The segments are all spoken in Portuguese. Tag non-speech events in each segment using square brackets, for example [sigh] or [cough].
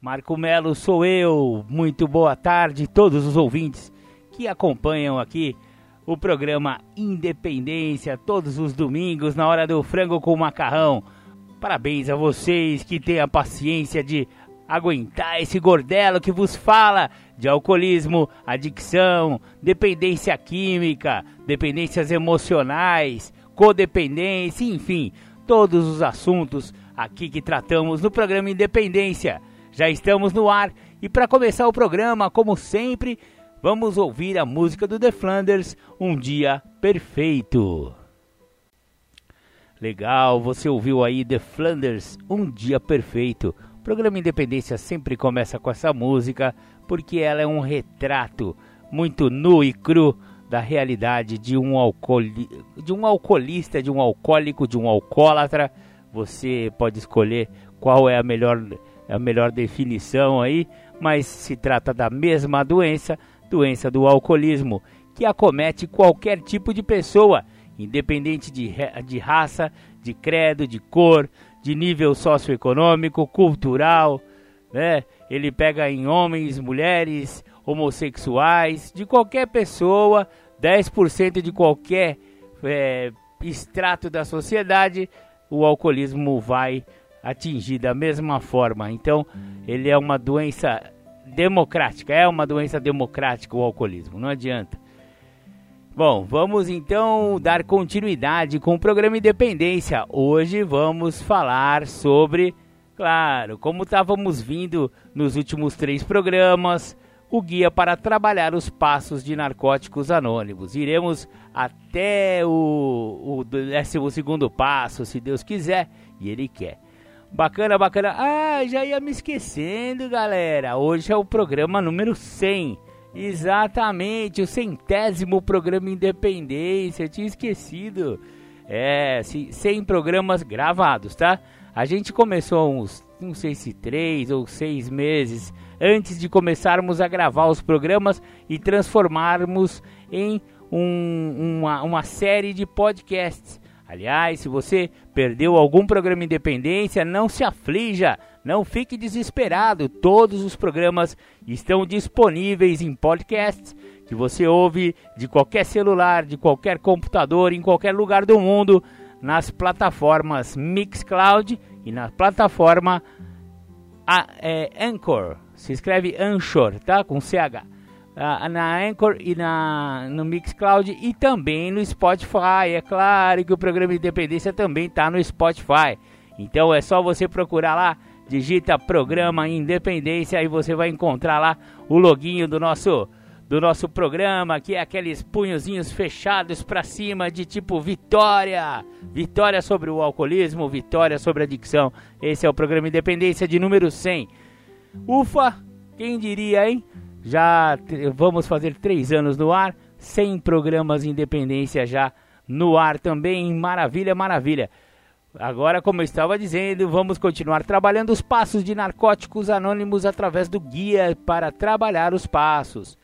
Marco Melo sou eu. Muito boa tarde todos os ouvintes que acompanham aqui o programa Independência todos os domingos na hora do frango com macarrão. Parabéns a vocês que têm a paciência de aguentar esse gordelo que vos fala de alcoolismo, adicção, dependência química, dependências emocionais, codependência, enfim, todos os assuntos aqui que tratamos no programa Independência. Já estamos no ar e para começar o programa, como sempre, vamos ouvir a música do The Flanders, Um Dia Perfeito. Legal, você ouviu aí The Flanders, Um Dia Perfeito. O programa Independência sempre começa com essa música porque ela é um retrato muito nu e cru da realidade de um, alcooli de um alcoolista, de um alcoólico, de um alcoólatra. Você pode escolher qual é a melhor a melhor definição aí, mas se trata da mesma doença, doença do alcoolismo, que acomete qualquer tipo de pessoa, independente de, de raça, de credo, de cor, de nível socioeconômico, cultural, né? Ele pega em homens, mulheres, homossexuais, de qualquer pessoa, 10% de qualquer é, extrato da sociedade, o alcoolismo vai atingir da mesma forma. Então, ele é uma doença democrática, é uma doença democrática o alcoolismo, não adianta. Bom, vamos então dar continuidade com o programa Independência. Hoje vamos falar sobre, claro, como estávamos vindo nos últimos três programas, o guia para trabalhar os passos de narcóticos anônimos. Iremos até o, o 12 segundo passo, se Deus quiser, e Ele quer. Bacana, bacana. Ah, já ia me esquecendo, galera. Hoje é o programa número 100. Exatamente, o centésimo programa Independência. Eu tinha esquecido. É, 100 programas gravados, tá? A gente começou uns, não sei se três ou seis meses antes de começarmos a gravar os programas e transformarmos em um, uma, uma série de podcasts. Aliás, se você perdeu algum programa Independência, não se aflija, não fique desesperado. Todos os programas estão disponíveis em podcasts que você ouve de qualquer celular, de qualquer computador, em qualquer lugar do mundo, nas plataformas Mixcloud e na plataforma a, é, Anchor. Se escreve Anchor, tá? Com CH uh, na Anchor e na, no Mixcloud e também no Spotify. É claro que o programa Independência também está no Spotify. Então é só você procurar lá, digita programa Independência e você vai encontrar lá o loginho do nosso do nosso programa, que é aqueles punhozinhos fechados para cima de tipo vitória, vitória sobre o alcoolismo, vitória sobre a adicção. Esse é o programa Independência de número 100. Ufa, quem diria, hein? Já vamos fazer três anos no ar, 100 programas Independência já no ar também. Maravilha, maravilha. Agora, como eu estava dizendo, vamos continuar trabalhando os passos de narcóticos anônimos através do guia para trabalhar os passos.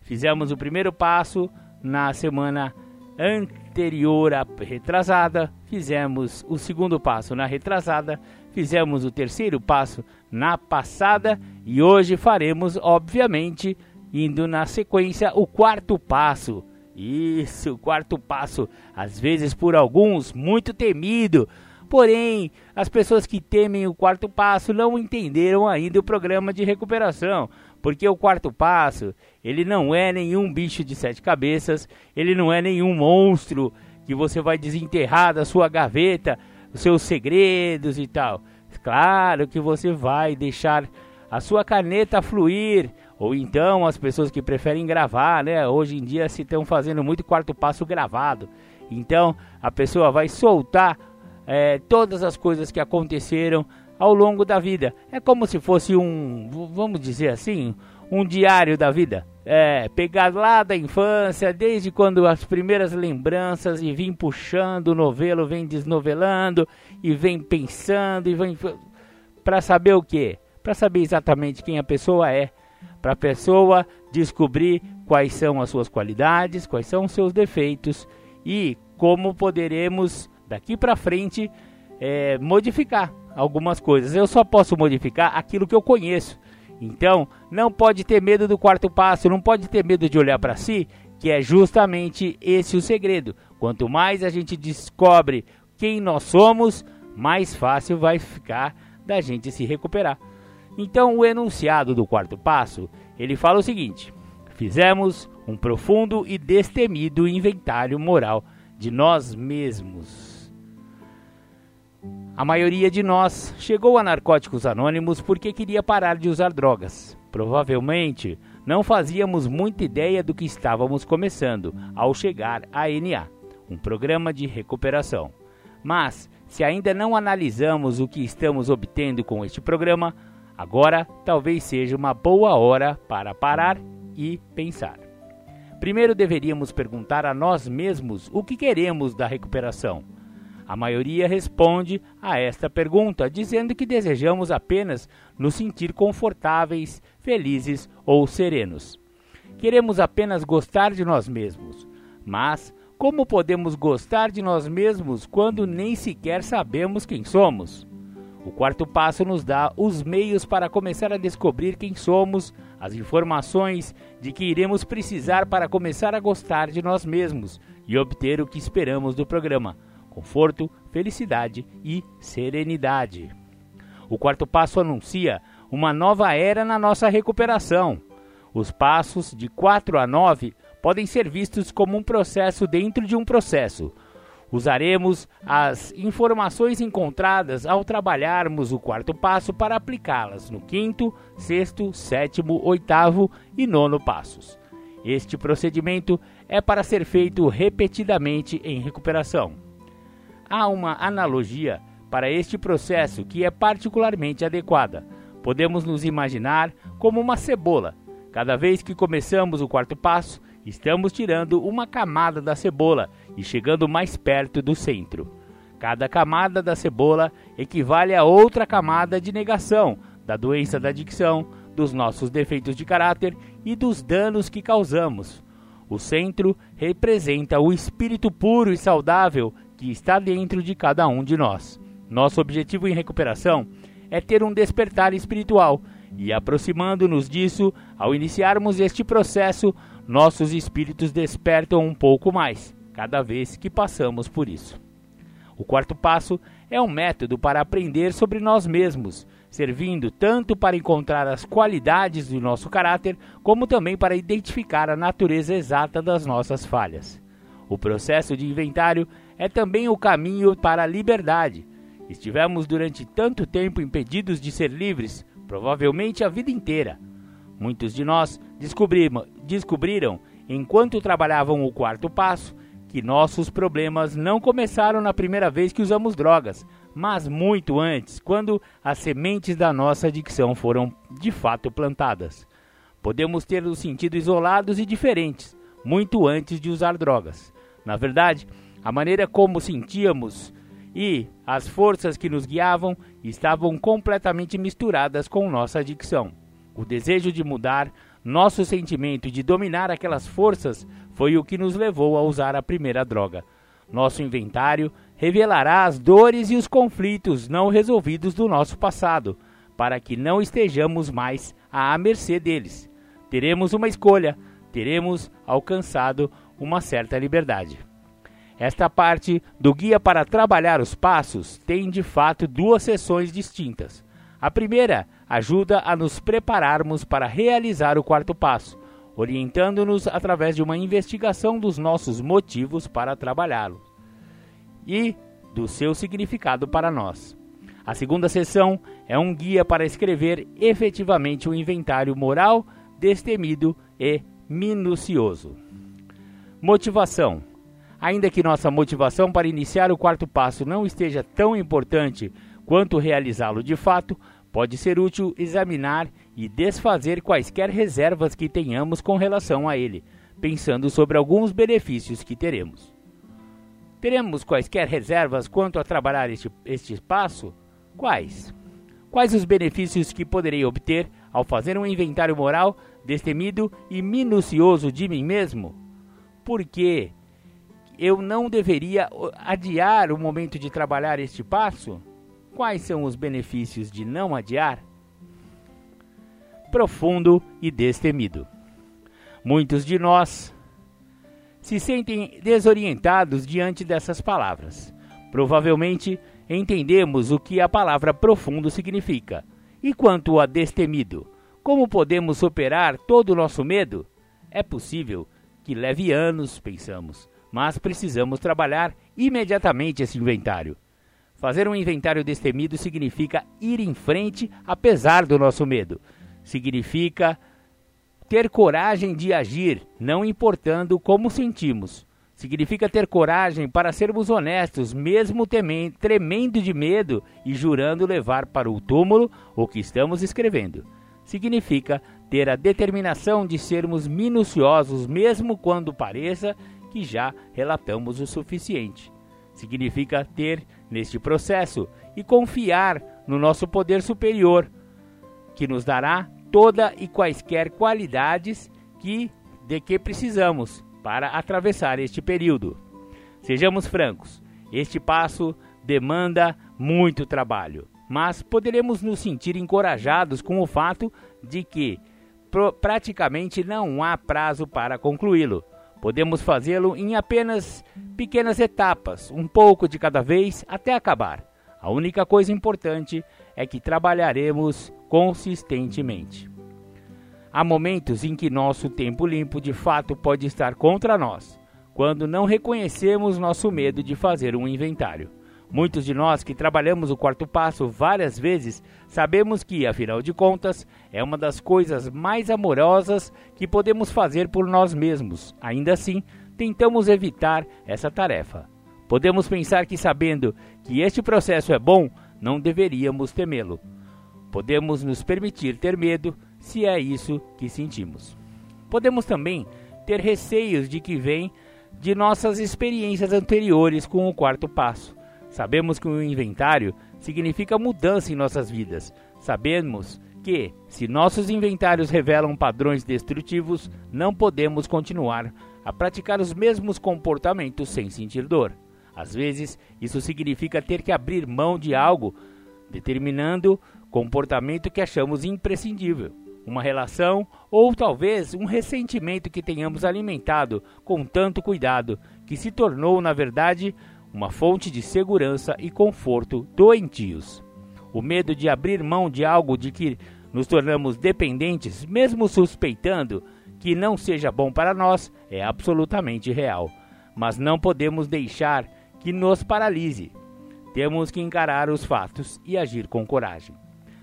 Fizemos o primeiro passo na semana anterior à retrasada, fizemos o segundo passo na retrasada, fizemos o terceiro passo na passada e hoje faremos, obviamente, indo na sequência, o quarto passo. Isso, o quarto passo, às vezes por alguns muito temido. Porém, as pessoas que temem o quarto passo não entenderam ainda o programa de recuperação, porque o quarto passo, ele não é nenhum bicho de sete cabeças, ele não é nenhum monstro que você vai desenterrar da sua gaveta os seus segredos e tal. Claro que você vai deixar a sua caneta fluir, ou então as pessoas que preferem gravar, né? Hoje em dia se estão fazendo muito quarto passo gravado. Então a pessoa vai soltar é, todas as coisas que aconteceram ao longo da vida. É como se fosse um, vamos dizer assim, um diário da vida. É, pegar lá da infância, desde quando as primeiras lembranças e vem puxando o novelo, vem desnovelando e vem pensando e vem para saber o que? Para saber exatamente quem a pessoa é, para a pessoa descobrir quais são as suas qualidades, quais são os seus defeitos e como poderemos daqui para frente é, modificar algumas coisas. Eu só posso modificar aquilo que eu conheço. Então, não pode ter medo do quarto passo, não pode ter medo de olhar para si, que é justamente esse o segredo. Quanto mais a gente descobre quem nós somos, mais fácil vai ficar da gente se recuperar. Então, o enunciado do quarto passo, ele fala o seguinte: Fizemos um profundo e destemido inventário moral de nós mesmos a maioria de nós chegou a Narcóticos Anônimos porque queria parar de usar drogas. Provavelmente não fazíamos muita ideia do que estávamos começando ao chegar à NA, um programa de recuperação. Mas, se ainda não analisamos o que estamos obtendo com este programa, agora talvez seja uma boa hora para parar e pensar. Primeiro deveríamos perguntar a nós mesmos o que queremos da recuperação a maioria responde a esta pergunta dizendo que desejamos apenas nos sentir confortáveis, felizes ou serenos. Queremos apenas gostar de nós mesmos. Mas como podemos gostar de nós mesmos quando nem sequer sabemos quem somos? O quarto passo nos dá os meios para começar a descobrir quem somos, as informações de que iremos precisar para começar a gostar de nós mesmos e obter o que esperamos do programa conforto, felicidade e serenidade. O quarto passo anuncia uma nova era na nossa recuperação. Os passos de 4 a 9 podem ser vistos como um processo dentro de um processo. Usaremos as informações encontradas ao trabalharmos o quarto passo para aplicá-las no quinto, sexto, sétimo, oitavo e nono passos. Este procedimento é para ser feito repetidamente em recuperação há uma analogia para este processo que é particularmente adequada. Podemos nos imaginar como uma cebola. Cada vez que começamos o quarto passo, estamos tirando uma camada da cebola e chegando mais perto do centro. Cada camada da cebola equivale a outra camada de negação da doença da adicção, dos nossos defeitos de caráter e dos danos que causamos. O centro representa o espírito puro e saudável que está dentro de cada um de nós. Nosso objetivo em recuperação é ter um despertar espiritual e, aproximando-nos disso, ao iniciarmos este processo, nossos espíritos despertam um pouco mais cada vez que passamos por isso. O quarto passo é um método para aprender sobre nós mesmos, servindo tanto para encontrar as qualidades do nosso caráter, como também para identificar a natureza exata das nossas falhas. O processo de inventário é também o caminho para a liberdade. Estivemos durante tanto tempo impedidos de ser livres, provavelmente a vida inteira. Muitos de nós descobriram, enquanto trabalhavam o quarto passo, que nossos problemas não começaram na primeira vez que usamos drogas, mas muito antes, quando as sementes da nossa adicção foram de fato plantadas. Podemos ter nos sentido isolados e diferentes, muito antes de usar drogas. Na verdade, a maneira como sentíamos e as forças que nos guiavam estavam completamente misturadas com nossa adicção. O desejo de mudar, nosso sentimento de dominar aquelas forças foi o que nos levou a usar a primeira droga. Nosso inventário revelará as dores e os conflitos não resolvidos do nosso passado, para que não estejamos mais à mercê deles. Teremos uma escolha, teremos alcançado uma certa liberdade. Esta parte do guia para trabalhar os passos tem de fato duas sessões distintas. A primeira ajuda a nos prepararmos para realizar o quarto passo, orientando-nos através de uma investigação dos nossos motivos para trabalhá-lo e do seu significado para nós. A segunda sessão é um guia para escrever efetivamente um inventário moral destemido e minucioso. Motivação. Ainda que nossa motivação para iniciar o quarto passo não esteja tão importante quanto realizá-lo de fato, pode ser útil examinar e desfazer quaisquer reservas que tenhamos com relação a ele, pensando sobre alguns benefícios que teremos. Teremos quaisquer reservas quanto a trabalhar este, este espaço? Quais? Quais os benefícios que poderei obter ao fazer um inventário moral destemido e minucioso de mim mesmo? Por que eu não deveria adiar o momento de trabalhar este passo? Quais são os benefícios de não adiar? Profundo e destemido. Muitos de nós se sentem desorientados diante dessas palavras. Provavelmente entendemos o que a palavra profundo significa. E quanto a destemido, como podemos superar todo o nosso medo? É possível que leve anos, pensamos, mas precisamos trabalhar imediatamente esse inventário. Fazer um inventário destemido significa ir em frente apesar do nosso medo. Significa ter coragem de agir, não importando como sentimos. Significa ter coragem para sermos honestos, mesmo temendo, tremendo de medo e jurando levar para o túmulo o que estamos escrevendo. Significa ter a determinação de sermos minuciosos, mesmo quando pareça que já relatamos o suficiente. Significa ter neste processo e confiar no nosso poder superior, que nos dará toda e quaisquer qualidades que de que precisamos para atravessar este período. Sejamos francos, este passo demanda muito trabalho, mas poderemos nos sentir encorajados com o fato de que praticamente não há prazo para concluí-lo. Podemos fazê-lo em apenas pequenas etapas, um pouco de cada vez até acabar. A única coisa importante é que trabalharemos consistentemente. Há momentos em que nosso tempo limpo de fato pode estar contra nós, quando não reconhecemos nosso medo de fazer um inventário. Muitos de nós que trabalhamos o quarto passo várias vezes sabemos que, afinal de contas, é uma das coisas mais amorosas que podemos fazer por nós mesmos. Ainda assim, tentamos evitar essa tarefa. Podemos pensar que, sabendo que este processo é bom, não deveríamos temê-lo. Podemos nos permitir ter medo se é isso que sentimos. Podemos também ter receios de que vem de nossas experiências anteriores com o quarto passo. Sabemos que o inventário significa mudança em nossas vidas. Sabemos que, se nossos inventários revelam padrões destrutivos, não podemos continuar a praticar os mesmos comportamentos sem sentir dor. Às vezes, isso significa ter que abrir mão de algo, determinando comportamento que achamos imprescindível uma relação ou talvez um ressentimento que tenhamos alimentado com tanto cuidado que se tornou, na verdade, uma fonte de segurança e conforto doentios. O medo de abrir mão de algo de que nos tornamos dependentes, mesmo suspeitando que não seja bom para nós, é absolutamente real. Mas não podemos deixar que nos paralise. Temos que encarar os fatos e agir com coragem.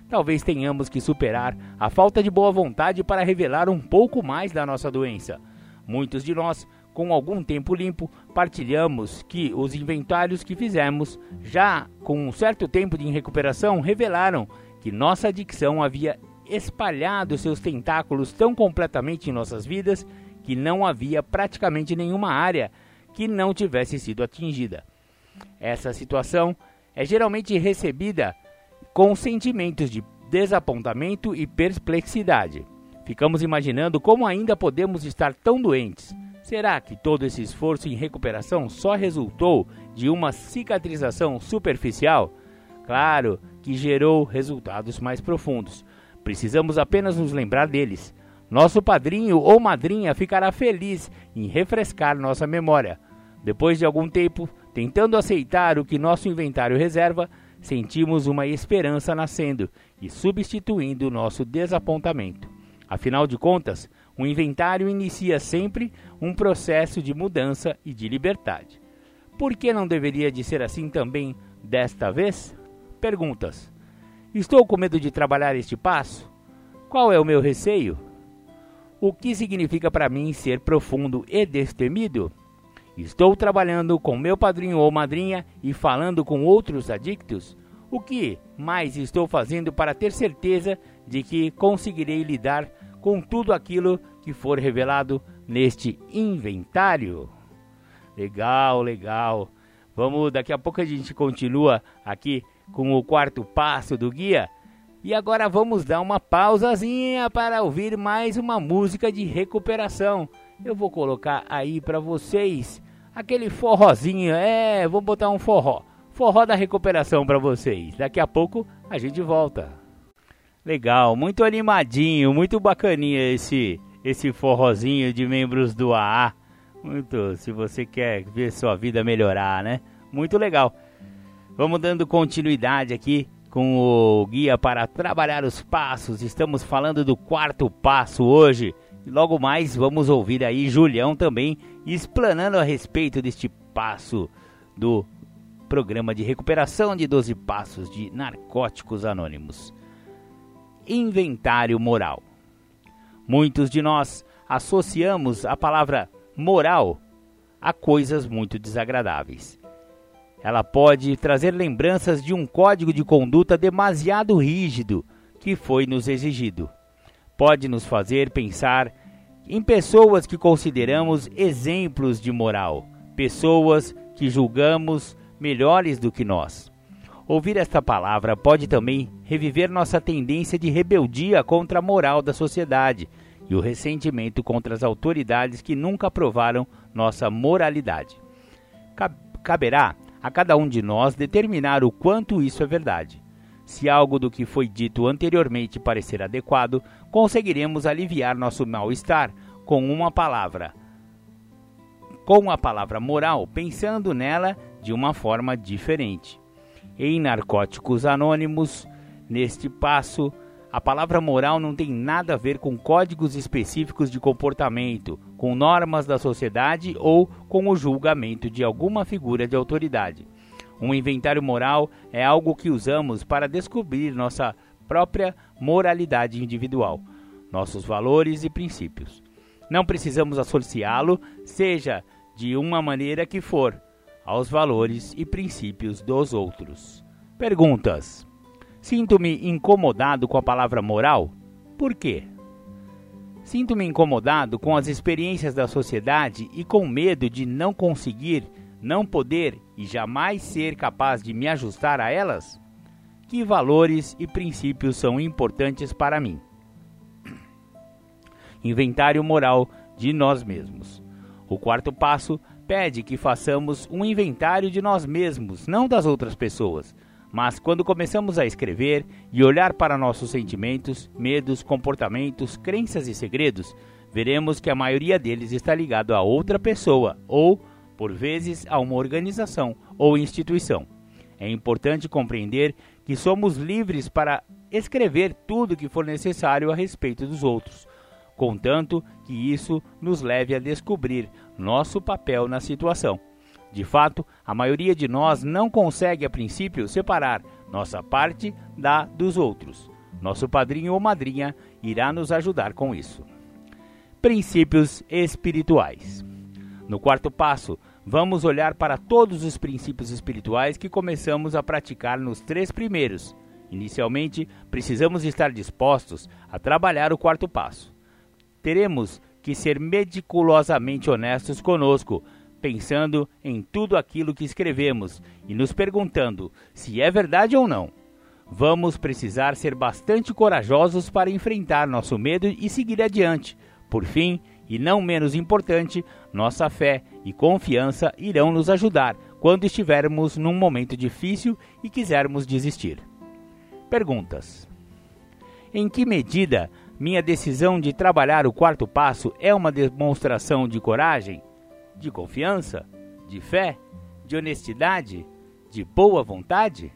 Talvez tenhamos que superar a falta de boa vontade para revelar um pouco mais da nossa doença. Muitos de nós, com algum tempo limpo, partilhamos que os inventários que fizemos, já com um certo tempo de recuperação, revelaram que nossa adicção havia espalhado seus tentáculos tão completamente em nossas vidas que não havia praticamente nenhuma área que não tivesse sido atingida. Essa situação é geralmente recebida com sentimentos de desapontamento e perplexidade. Ficamos imaginando como ainda podemos estar tão doentes. Será que todo esse esforço em recuperação só resultou de uma cicatrização superficial? Claro que gerou resultados mais profundos. Precisamos apenas nos lembrar deles. Nosso padrinho ou madrinha ficará feliz em refrescar nossa memória. Depois de algum tempo, tentando aceitar o que nosso inventário reserva, sentimos uma esperança nascendo e substituindo nosso desapontamento. Afinal de contas, o inventário inicia sempre um processo de mudança e de liberdade. Por que não deveria de ser assim também desta vez? Perguntas. Estou com medo de trabalhar este passo? Qual é o meu receio? O que significa para mim ser profundo e destemido? Estou trabalhando com meu padrinho ou madrinha e falando com outros adictos? O que mais estou fazendo para ter certeza de que conseguirei lidar com tudo aquilo que for revelado neste inventário? Legal, legal. Vamos, daqui a pouco a gente continua aqui com o quarto passo do guia. E agora vamos dar uma pausazinha para ouvir mais uma música de recuperação. Eu vou colocar aí para vocês aquele forrozinho, é, vou botar um forró. Forró da recuperação para vocês. Daqui a pouco a gente volta. Legal, muito animadinho, muito bacaninha esse esse forrozinho de membros do AA. Muito, se você quer ver sua vida melhorar, né? Muito legal. Vamos dando continuidade aqui com o guia para trabalhar os passos. Estamos falando do quarto passo hoje. Logo mais vamos ouvir aí Julião também explanando a respeito deste passo do programa de recuperação de 12 passos de narcóticos anônimos. Inventário moral. Muitos de nós associamos a palavra moral a coisas muito desagradáveis. Ela pode trazer lembranças de um código de conduta demasiado rígido que foi nos exigido. Pode nos fazer pensar em pessoas que consideramos exemplos de moral, pessoas que julgamos melhores do que nós. Ouvir esta palavra pode também reviver nossa tendência de rebeldia contra a moral da sociedade e o ressentimento contra as autoridades que nunca aprovaram nossa moralidade. Caberá a cada um de nós determinar o quanto isso é verdade. Se algo do que foi dito anteriormente parecer adequado, conseguiremos aliviar nosso mal-estar com uma palavra. Com a palavra moral, pensando nela de uma forma diferente. Em Narcóticos Anônimos, neste passo, a palavra moral não tem nada a ver com códigos específicos de comportamento, com normas da sociedade ou com o julgamento de alguma figura de autoridade. Um inventário moral é algo que usamos para descobrir nossa própria moralidade individual, nossos valores e princípios. Não precisamos associá-lo, seja de uma maneira que for, aos valores e princípios dos outros. Perguntas: Sinto-me incomodado com a palavra moral? Por quê? Sinto-me incomodado com as experiências da sociedade e com medo de não conseguir, não poder e jamais ser capaz de me ajustar a elas? Que valores e princípios são importantes para mim? Inventário moral de nós mesmos. O quarto passo pede que façamos um inventário de nós mesmos, não das outras pessoas mas quando começamos a escrever e olhar para nossos sentimentos, medos, comportamentos, crenças e segredos, veremos que a maioria deles está ligado a outra pessoa ou, por vezes, a uma organização ou instituição. É importante compreender que somos livres para escrever tudo que for necessário a respeito dos outros, contanto que isso nos leve a descobrir nosso papel na situação. De fato, a maioria de nós não consegue, a princípio, separar nossa parte da dos outros. Nosso padrinho ou madrinha irá nos ajudar com isso. Princípios espirituais. No quarto passo, vamos olhar para todos os princípios espirituais que começamos a praticar nos três primeiros. Inicialmente, precisamos estar dispostos a trabalhar o quarto passo. Teremos que ser meticulosamente honestos conosco pensando em tudo aquilo que escrevemos e nos perguntando se é verdade ou não. Vamos precisar ser bastante corajosos para enfrentar nosso medo e seguir adiante. Por fim, e não menos importante, nossa fé e confiança irão nos ajudar quando estivermos num momento difícil e quisermos desistir. Perguntas: Em que medida minha decisão de trabalhar o quarto passo é uma demonstração de coragem? de confiança, de fé, de honestidade, de boa vontade?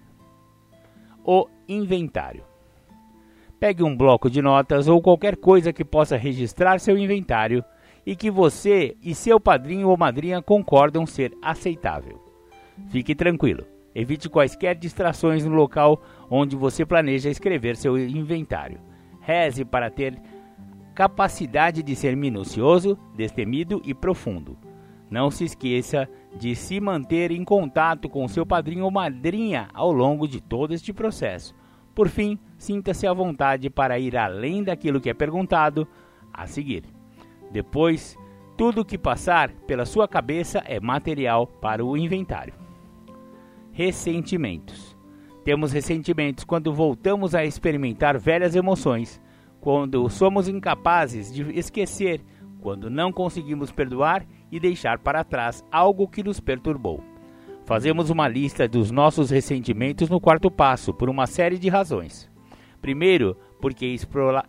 O inventário. Pegue um bloco de notas ou qualquer coisa que possa registrar seu inventário e que você e seu padrinho ou madrinha concordam ser aceitável. Fique tranquilo, evite quaisquer distrações no local onde você planeja escrever seu inventário. Reze para ter capacidade de ser minucioso, destemido e profundo. Não se esqueça de se manter em contato com seu padrinho ou madrinha ao longo de todo este processo. Por fim, sinta-se à vontade para ir além daquilo que é perguntado a seguir. Depois, tudo que passar pela sua cabeça é material para o inventário. Ressentimentos. Temos ressentimentos quando voltamos a experimentar velhas emoções, quando somos incapazes de esquecer, quando não conseguimos perdoar e deixar para trás algo que nos perturbou. Fazemos uma lista dos nossos ressentimentos no quarto passo, por uma série de razões. Primeiro, porque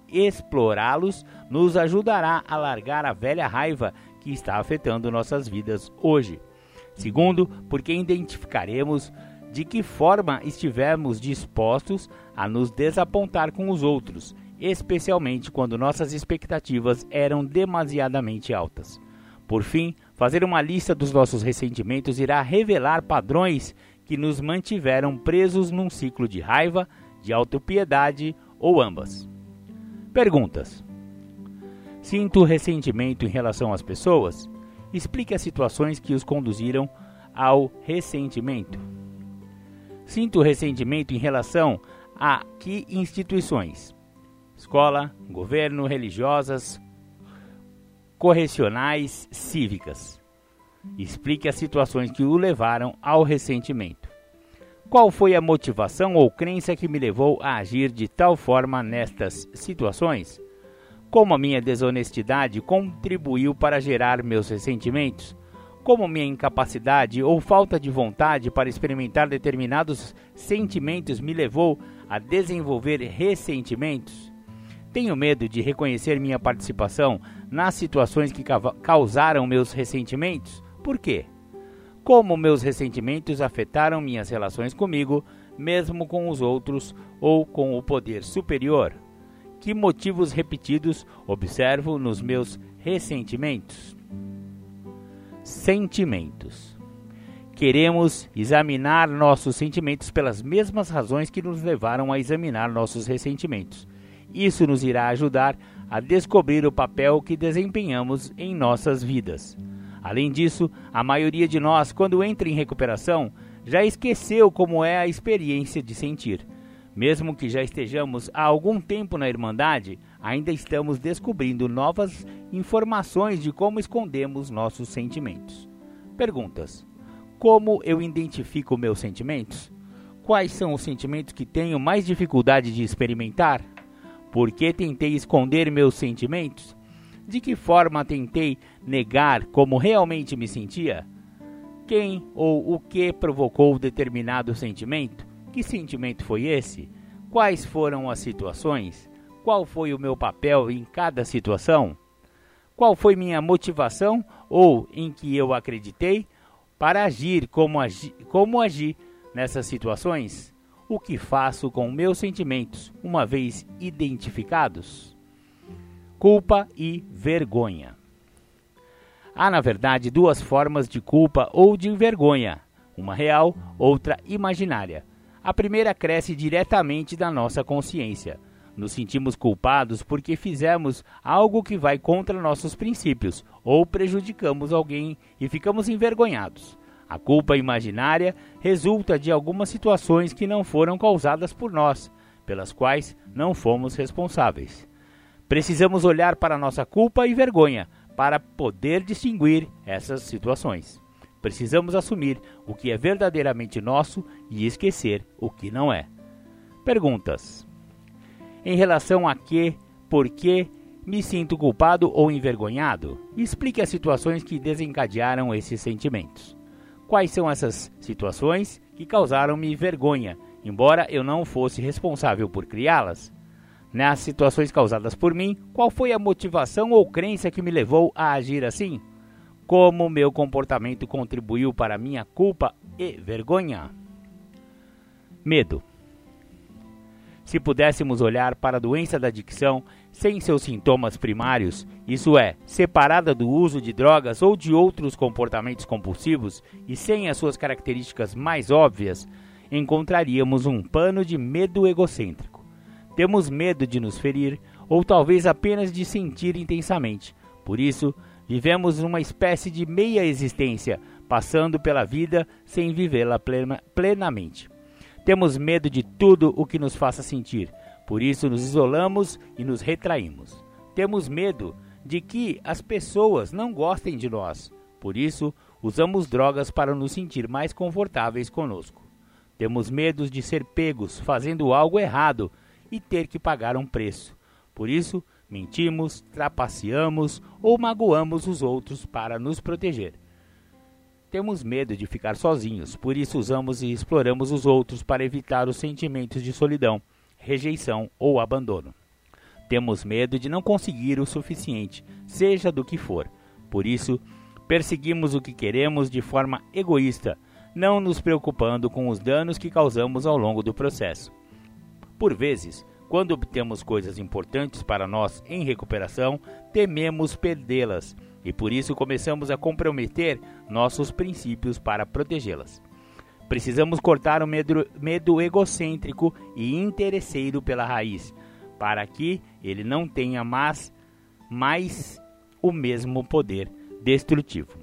explorá-los nos ajudará a largar a velha raiva que está afetando nossas vidas hoje. Segundo, porque identificaremos de que forma estivemos dispostos a nos desapontar com os outros, especialmente quando nossas expectativas eram demasiadamente altas. Por fim, fazer uma lista dos nossos ressentimentos irá revelar padrões que nos mantiveram presos num ciclo de raiva, de autopiedade ou ambas. Perguntas: Sinto ressentimento em relação às pessoas? Explique as situações que os conduziram ao ressentimento. Sinto ressentimento em relação a que instituições? Escola, governo, religiosas, correcionais, cívicas. Explique as situações que o levaram ao ressentimento. Qual foi a motivação ou crença que me levou a agir de tal forma nestas situações? Como a minha desonestidade contribuiu para gerar meus ressentimentos? Como minha incapacidade ou falta de vontade para experimentar determinados sentimentos me levou a desenvolver ressentimentos? Tenho medo de reconhecer minha participação nas situações que causaram meus ressentimentos? Por quê? Como meus ressentimentos afetaram minhas relações comigo, mesmo com os outros ou com o poder superior? Que motivos repetidos observo nos meus ressentimentos? Sentimentos. Queremos examinar nossos sentimentos pelas mesmas razões que nos levaram a examinar nossos ressentimentos isso nos irá ajudar a descobrir o papel que desempenhamos em nossas vidas. Além disso, a maioria de nós, quando entra em recuperação, já esqueceu como é a experiência de sentir. Mesmo que já estejamos há algum tempo na Irmandade, ainda estamos descobrindo novas informações de como escondemos nossos sentimentos. Perguntas: Como eu identifico meus sentimentos? Quais são os sentimentos que tenho mais dificuldade de experimentar? Por que tentei esconder meus sentimentos? De que forma tentei negar como realmente me sentia? Quem ou o que provocou determinado sentimento? Que sentimento foi esse? Quais foram as situações? Qual foi o meu papel em cada situação? Qual foi minha motivação ou em que eu acreditei para agir como, agi, como agir nessas situações? o que faço com meus sentimentos, uma vez identificados? Culpa e vergonha. Há, na verdade, duas formas de culpa ou de vergonha: uma real, outra imaginária. A primeira cresce diretamente da nossa consciência. Nos sentimos culpados porque fizemos algo que vai contra nossos princípios ou prejudicamos alguém e ficamos envergonhados. A culpa imaginária resulta de algumas situações que não foram causadas por nós, pelas quais não fomos responsáveis. Precisamos olhar para nossa culpa e vergonha para poder distinguir essas situações. Precisamos assumir o que é verdadeiramente nosso e esquecer o que não é. Perguntas: Em relação a que, por que me sinto culpado ou envergonhado? Explique as situações que desencadearam esses sentimentos. Quais são essas situações que causaram-me vergonha, embora eu não fosse responsável por criá-las? Nas situações causadas por mim, qual foi a motivação ou crença que me levou a agir assim? Como meu comportamento contribuiu para minha culpa e vergonha? Medo. Se pudéssemos olhar para a doença da adicção sem seus sintomas primários, isso é, separada do uso de drogas ou de outros comportamentos compulsivos e sem as suas características mais óbvias, encontraríamos um pano de medo egocêntrico. Temos medo de nos ferir ou talvez apenas de sentir intensamente. Por isso, Vivemos uma espécie de meia existência, passando pela vida sem vivê-la plenamente. Temos medo de tudo o que nos faça sentir, por isso nos isolamos e nos retraímos. Temos medo de que as pessoas não gostem de nós, por isso usamos drogas para nos sentir mais confortáveis conosco. Temos medo de ser pegos fazendo algo errado e ter que pagar um preço. Por isso, mentimos, trapaceamos ou magoamos os outros para nos proteger. Temos medo de ficar sozinhos, por isso usamos e exploramos os outros para evitar os sentimentos de solidão, rejeição ou abandono. Temos medo de não conseguir o suficiente, seja do que for. Por isso, perseguimos o que queremos de forma egoísta, não nos preocupando com os danos que causamos ao longo do processo. Por vezes, quando obtemos coisas importantes para nós em recuperação, tememos perdê-las e por isso começamos a comprometer nossos princípios para protegê-las. Precisamos cortar o medo, medo egocêntrico e interesseiro pela raiz, para que ele não tenha mais, mais o mesmo poder destrutivo.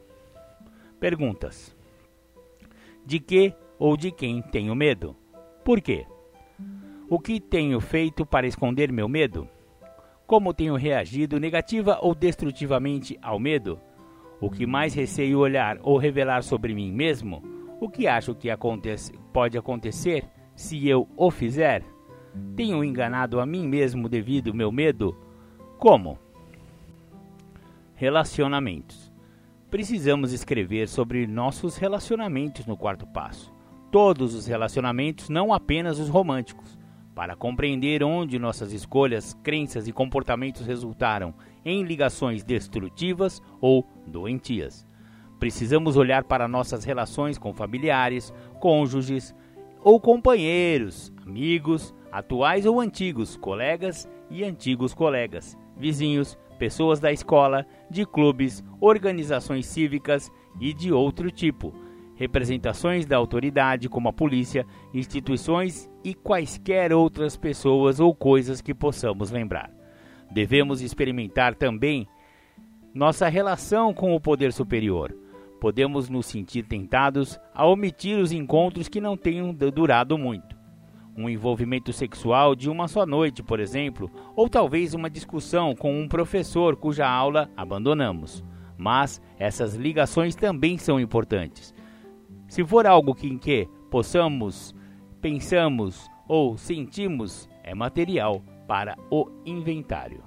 Perguntas: De que ou de quem tenho medo? Por quê? O que tenho feito para esconder meu medo? Como tenho reagido negativa ou destrutivamente ao medo? O que mais receio olhar ou revelar sobre mim mesmo? O que acho que acontece, pode acontecer se eu o fizer? Tenho enganado a mim mesmo devido ao meu medo? Como? Relacionamentos. Precisamos escrever sobre nossos relacionamentos no quarto passo. Todos os relacionamentos, não apenas os românticos para compreender onde nossas escolhas, crenças e comportamentos resultaram em ligações destrutivas ou doentias. Precisamos olhar para nossas relações com familiares, cônjuges ou companheiros, amigos, atuais ou antigos, colegas e antigos colegas, vizinhos, pessoas da escola, de clubes, organizações cívicas e de outro tipo representações da autoridade, como a polícia, instituições e quaisquer outras pessoas ou coisas que possamos lembrar. Devemos experimentar também nossa relação com o poder superior. Podemos nos sentir tentados a omitir os encontros que não tenham durado muito. Um envolvimento sexual de uma só noite, por exemplo, ou talvez uma discussão com um professor cuja aula abandonamos. Mas essas ligações também são importantes se for algo em que possamos, pensamos ou sentimos, é material para o inventário.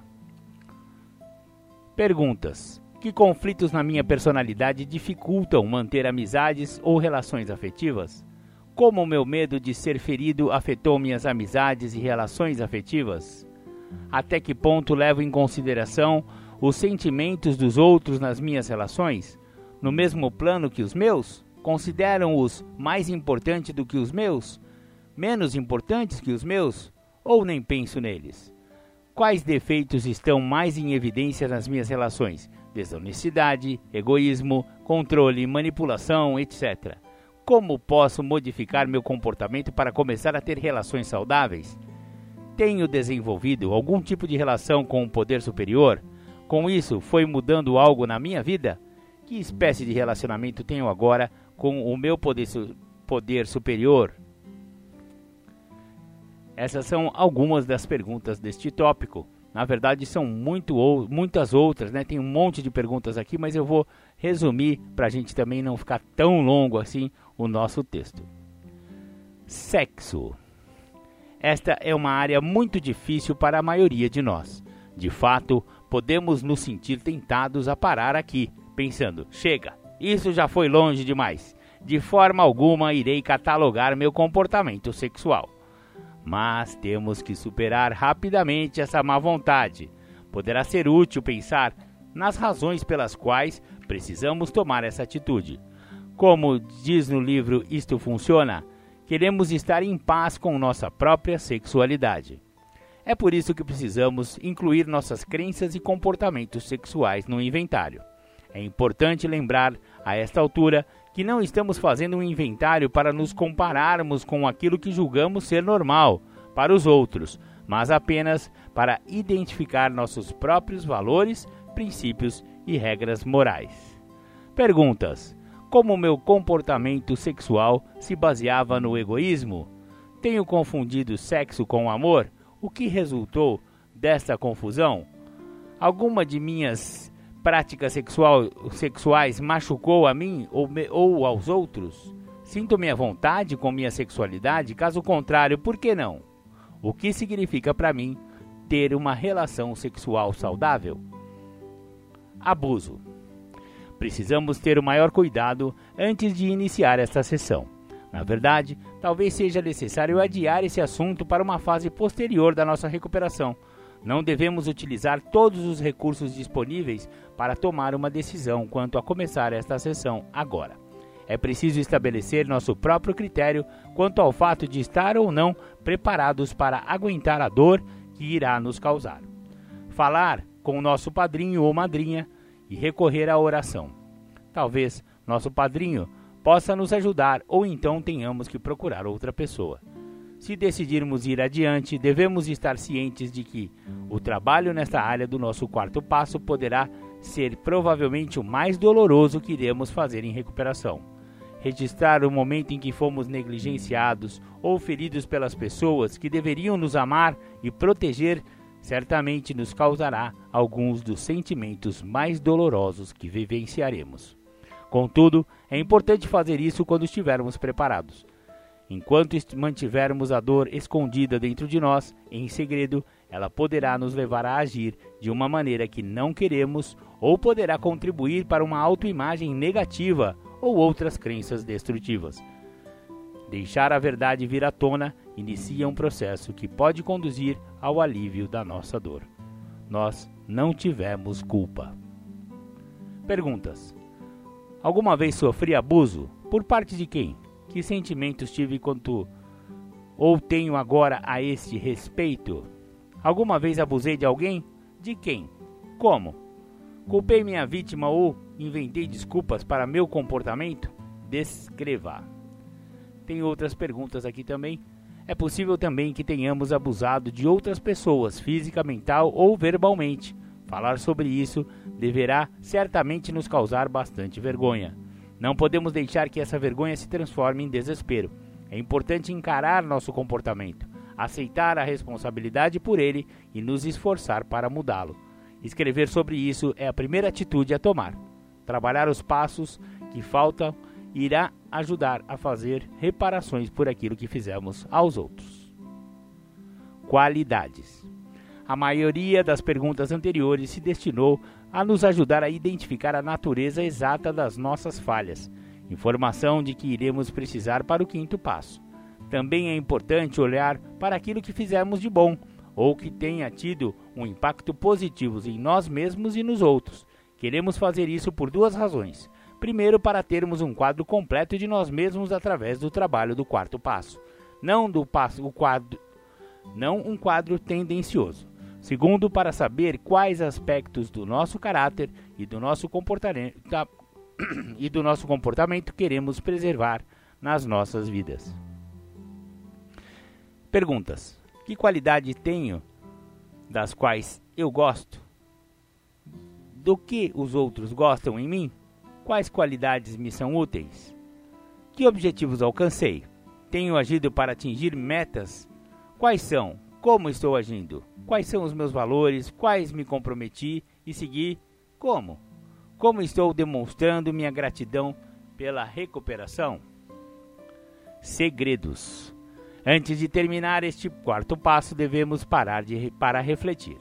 Perguntas: Que conflitos na minha personalidade dificultam manter amizades ou relações afetivas? Como o meu medo de ser ferido afetou minhas amizades e relações afetivas? Até que ponto levo em consideração os sentimentos dos outros nas minhas relações, no mesmo plano que os meus? Consideram-os mais importantes do que os meus? Menos importantes que os meus? Ou nem penso neles? Quais defeitos estão mais em evidência nas minhas relações? Desonestidade, egoísmo, controle, manipulação, etc. Como posso modificar meu comportamento para começar a ter relações saudáveis? Tenho desenvolvido algum tipo de relação com o poder superior? Com isso, foi mudando algo na minha vida? Que espécie de relacionamento tenho agora com o meu poder, poder superior? Essas são algumas das perguntas deste tópico. Na verdade, são muito ou, muitas outras, né? Tem um monte de perguntas aqui, mas eu vou resumir para a gente também não ficar tão longo assim o nosso texto. Sexo. Esta é uma área muito difícil para a maioria de nós. De fato, podemos nos sentir tentados a parar aqui, pensando: chega, isso já foi longe demais. De forma alguma irei catalogar meu comportamento sexual. Mas temos que superar rapidamente essa má vontade. Poderá ser útil pensar nas razões pelas quais precisamos tomar essa atitude. Como diz no livro Isto Funciona, queremos estar em paz com nossa própria sexualidade. É por isso que precisamos incluir nossas crenças e comportamentos sexuais no inventário. É importante lembrar, a esta altura, que não estamos fazendo um inventário para nos compararmos com aquilo que julgamos ser normal para os outros, mas apenas para identificar nossos próprios valores, princípios e regras morais. Perguntas: Como meu comportamento sexual se baseava no egoísmo? Tenho confundido sexo com amor? O que resultou desta confusão? Alguma de minhas práticas sexual, sexuais machucou a mim ou, me, ou aos outros? Sinto minha vontade com minha sexualidade? Caso contrário, por que não? O que significa para mim ter uma relação sexual saudável? Abuso. Precisamos ter o maior cuidado antes de iniciar esta sessão. Na verdade, talvez seja necessário adiar esse assunto para uma fase posterior da nossa recuperação. Não devemos utilizar todos os recursos disponíveis para tomar uma decisão quanto a começar esta sessão agora. É preciso estabelecer nosso próprio critério quanto ao fato de estar ou não preparados para aguentar a dor que irá nos causar. Falar com nosso padrinho ou madrinha e recorrer à oração. Talvez nosso padrinho possa nos ajudar ou então tenhamos que procurar outra pessoa. Se decidirmos ir adiante, devemos estar cientes de que o trabalho nesta área do nosso quarto passo poderá ser provavelmente o mais doloroso que iremos fazer em recuperação. Registrar o momento em que fomos negligenciados ou feridos pelas pessoas que deveriam nos amar e proteger certamente nos causará alguns dos sentimentos mais dolorosos que vivenciaremos. Contudo, é importante fazer isso quando estivermos preparados. Enquanto mantivermos a dor escondida dentro de nós, em segredo, ela poderá nos levar a agir de uma maneira que não queremos ou poderá contribuir para uma autoimagem negativa ou outras crenças destrutivas. Deixar a verdade vir à tona inicia um processo que pode conduzir ao alívio da nossa dor. Nós não tivemos culpa. Perguntas: Alguma vez sofri abuso? Por parte de quem? Que sentimentos tive quanto ou tenho agora a este respeito? Alguma vez abusei de alguém? De quem? Como? Culpei minha vítima ou inventei desculpas para meu comportamento? Descreva. Tem outras perguntas aqui também. É possível também que tenhamos abusado de outras pessoas, física, mental ou verbalmente. Falar sobre isso deverá certamente nos causar bastante vergonha. Não podemos deixar que essa vergonha se transforme em desespero. É importante encarar nosso comportamento, aceitar a responsabilidade por ele e nos esforçar para mudá-lo. Escrever sobre isso é a primeira atitude a tomar. Trabalhar os passos que faltam irá ajudar a fazer reparações por aquilo que fizemos aos outros. Qualidades. A maioria das perguntas anteriores se destinou a nos ajudar a identificar a natureza exata das nossas falhas, informação de que iremos precisar para o quinto passo. Também é importante olhar para aquilo que fizemos de bom ou que tenha tido um impacto positivo em nós mesmos e nos outros. Queremos fazer isso por duas razões. Primeiro, para termos um quadro completo de nós mesmos através do trabalho do quarto passo, não do passo o quadro, não um quadro tendencioso. Segundo, para saber quais aspectos do nosso caráter e do nosso comportamento [coughs] e do nosso comportamento queremos preservar nas nossas vidas. Perguntas: Que qualidade tenho das quais eu gosto? Do que os outros gostam em mim? Quais qualidades me são úteis? Que objetivos alcancei? Tenho agido para atingir metas? Quais são? Como estou agindo? Quais são os meus valores? Quais me comprometi e segui? Como? Como estou demonstrando minha gratidão pela recuperação? Segredos. Antes de terminar este quarto passo, devemos parar de, para refletir.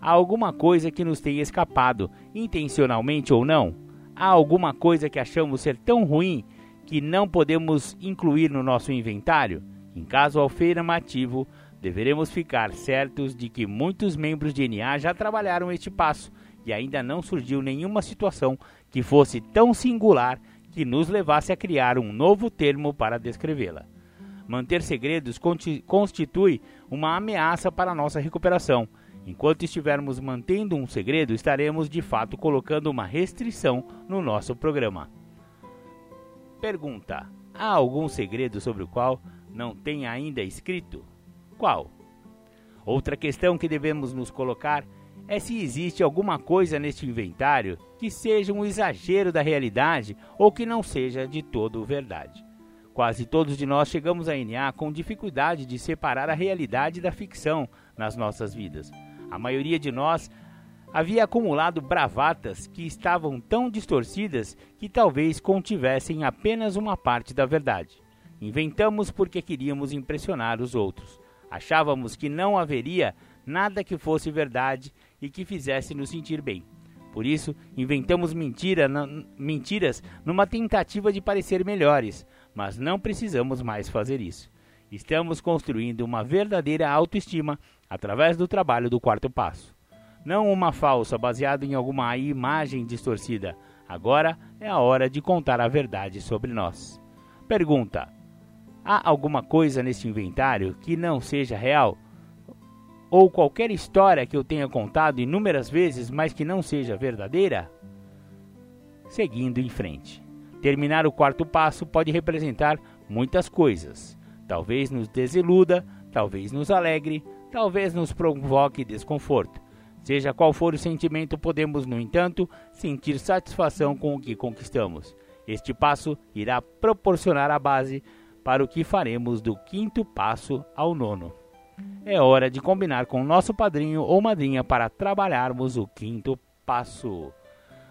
Há alguma coisa que nos tenha escapado, intencionalmente ou não? há alguma coisa que achamos ser tão ruim que não podemos incluir no nosso inventário? Em caso afirmativo, deveremos ficar certos de que muitos membros de NA já trabalharam este passo e ainda não surgiu nenhuma situação que fosse tão singular que nos levasse a criar um novo termo para descrevê-la. Manter segredos constitui uma ameaça para a nossa recuperação Enquanto estivermos mantendo um segredo, estaremos de fato colocando uma restrição no nosso programa. Pergunta: Há algum segredo sobre o qual não tenha ainda escrito? Qual? Outra questão que devemos nos colocar é se existe alguma coisa neste inventário que seja um exagero da realidade ou que não seja de todo verdade. Quase todos de nós chegamos a NA com dificuldade de separar a realidade da ficção nas nossas vidas. A maioria de nós havia acumulado bravatas que estavam tão distorcidas que talvez contivessem apenas uma parte da verdade. Inventamos porque queríamos impressionar os outros. Achávamos que não haveria nada que fosse verdade e que fizesse nos sentir bem. Por isso, inventamos mentira, mentiras numa tentativa de parecer melhores, mas não precisamos mais fazer isso. Estamos construindo uma verdadeira autoestima através do trabalho do quarto passo. Não uma falsa baseada em alguma imagem distorcida. Agora é a hora de contar a verdade sobre nós. Pergunta: Há alguma coisa nesse inventário que não seja real? Ou qualquer história que eu tenha contado inúmeras vezes, mas que não seja verdadeira? Seguindo em frente. Terminar o quarto passo pode representar muitas coisas. Talvez nos desiluda, talvez nos alegre, talvez nos provoque desconforto. Seja qual for o sentimento, podemos, no entanto, sentir satisfação com o que conquistamos. Este passo irá proporcionar a base para o que faremos do quinto passo ao nono é hora de combinar com nosso padrinho ou madrinha para trabalharmos o quinto passo.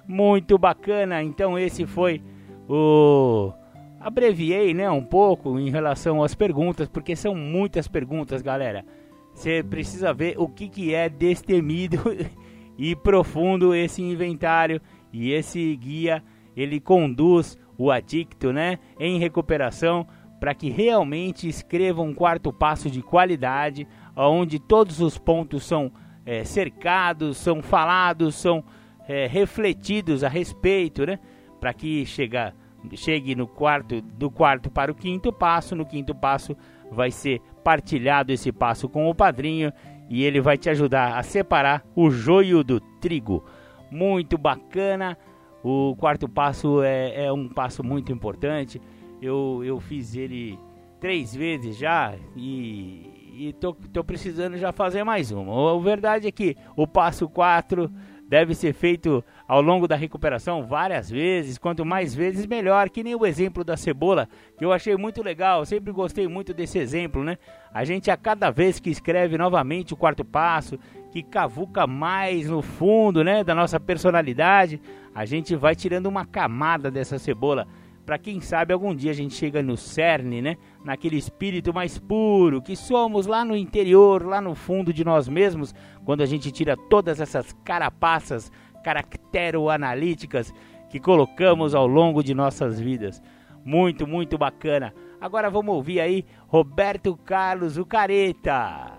Muito bacana, então esse foi o abreviei, né, um pouco em relação às perguntas, porque são muitas perguntas, galera. Você precisa ver o que, que é destemido [laughs] e profundo esse inventário e esse guia, ele conduz o adicto, né, em recuperação para que realmente escreva um quarto passo de qualidade, onde todos os pontos são é, cercados, são falados, são é, refletidos a respeito, né? Para que chega, chegue no quarto, do quarto para o quinto passo. No quinto passo vai ser partilhado esse passo com o padrinho e ele vai te ajudar a separar o joio do trigo. Muito bacana. O quarto passo é, é um passo muito importante eu, eu fiz ele três vezes já e, e tô, tô precisando já fazer mais uma. A verdade é que o passo 4 deve ser feito ao longo da recuperação várias vezes, quanto mais vezes melhor, que nem o exemplo da cebola, que eu achei muito legal, sempre gostei muito desse exemplo, né? A gente a cada vez que escreve novamente o quarto passo, que cavuca mais no fundo, né, da nossa personalidade, a gente vai tirando uma camada dessa cebola para quem sabe algum dia a gente chega no cerne, né? Naquele espírito mais puro que somos lá no interior, lá no fundo de nós mesmos, quando a gente tira todas essas carapaças caracteroanalíticas que colocamos ao longo de nossas vidas. Muito, muito bacana. Agora vamos ouvir aí Roberto Carlos, o Careta.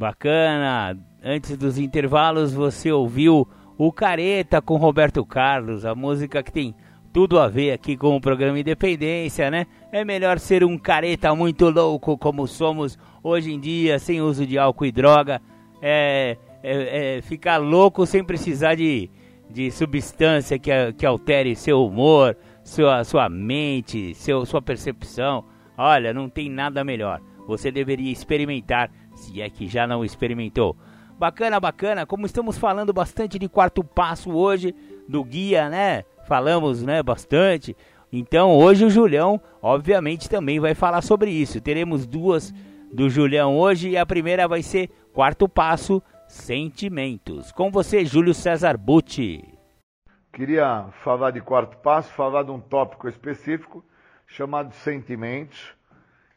Bacana! Antes dos intervalos você ouviu o Careta com Roberto Carlos, a música que tem tudo a ver aqui com o programa Independência, né? É melhor ser um careta muito louco como somos hoje em dia, sem uso de álcool e droga. É, é, é ficar louco sem precisar de, de substância que, que altere seu humor, sua, sua mente, seu, sua percepção. Olha, não tem nada melhor. Você deveria experimentar, se é que já não experimentou. Bacana, bacana. Como estamos falando bastante de quarto passo hoje, do guia, né? falamos né, bastante. Então hoje o Julião, obviamente, também vai falar sobre isso. Teremos duas do Julião hoje e a primeira vai ser Quarto Passo, Sentimentos. Com você, Júlio César Butti. Queria falar de quarto passo, falar de um tópico específico chamado sentimentos.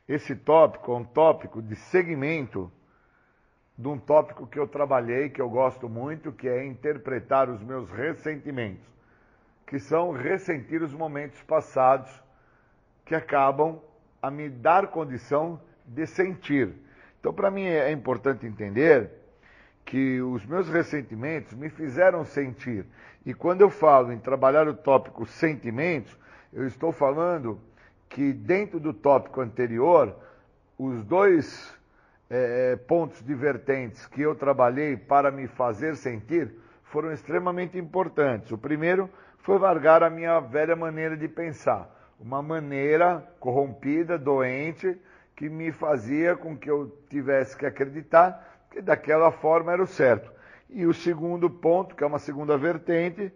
Esse tópico é um tópico de segmento de um tópico que eu trabalhei, que eu gosto muito, que é interpretar os meus ressentimentos que são ressentir os momentos passados que acabam a me dar condição de sentir. Então, para mim é importante entender que os meus ressentimentos me fizeram sentir. E quando eu falo em trabalhar o tópico sentimentos, eu estou falando que dentro do tópico anterior, os dois é, pontos divertentes que eu trabalhei para me fazer sentir foram extremamente importantes. O primeiro foi largar a minha velha maneira de pensar, uma maneira corrompida, doente, que me fazia com que eu tivesse que acreditar que daquela forma era o certo. E o segundo ponto, que é uma segunda vertente,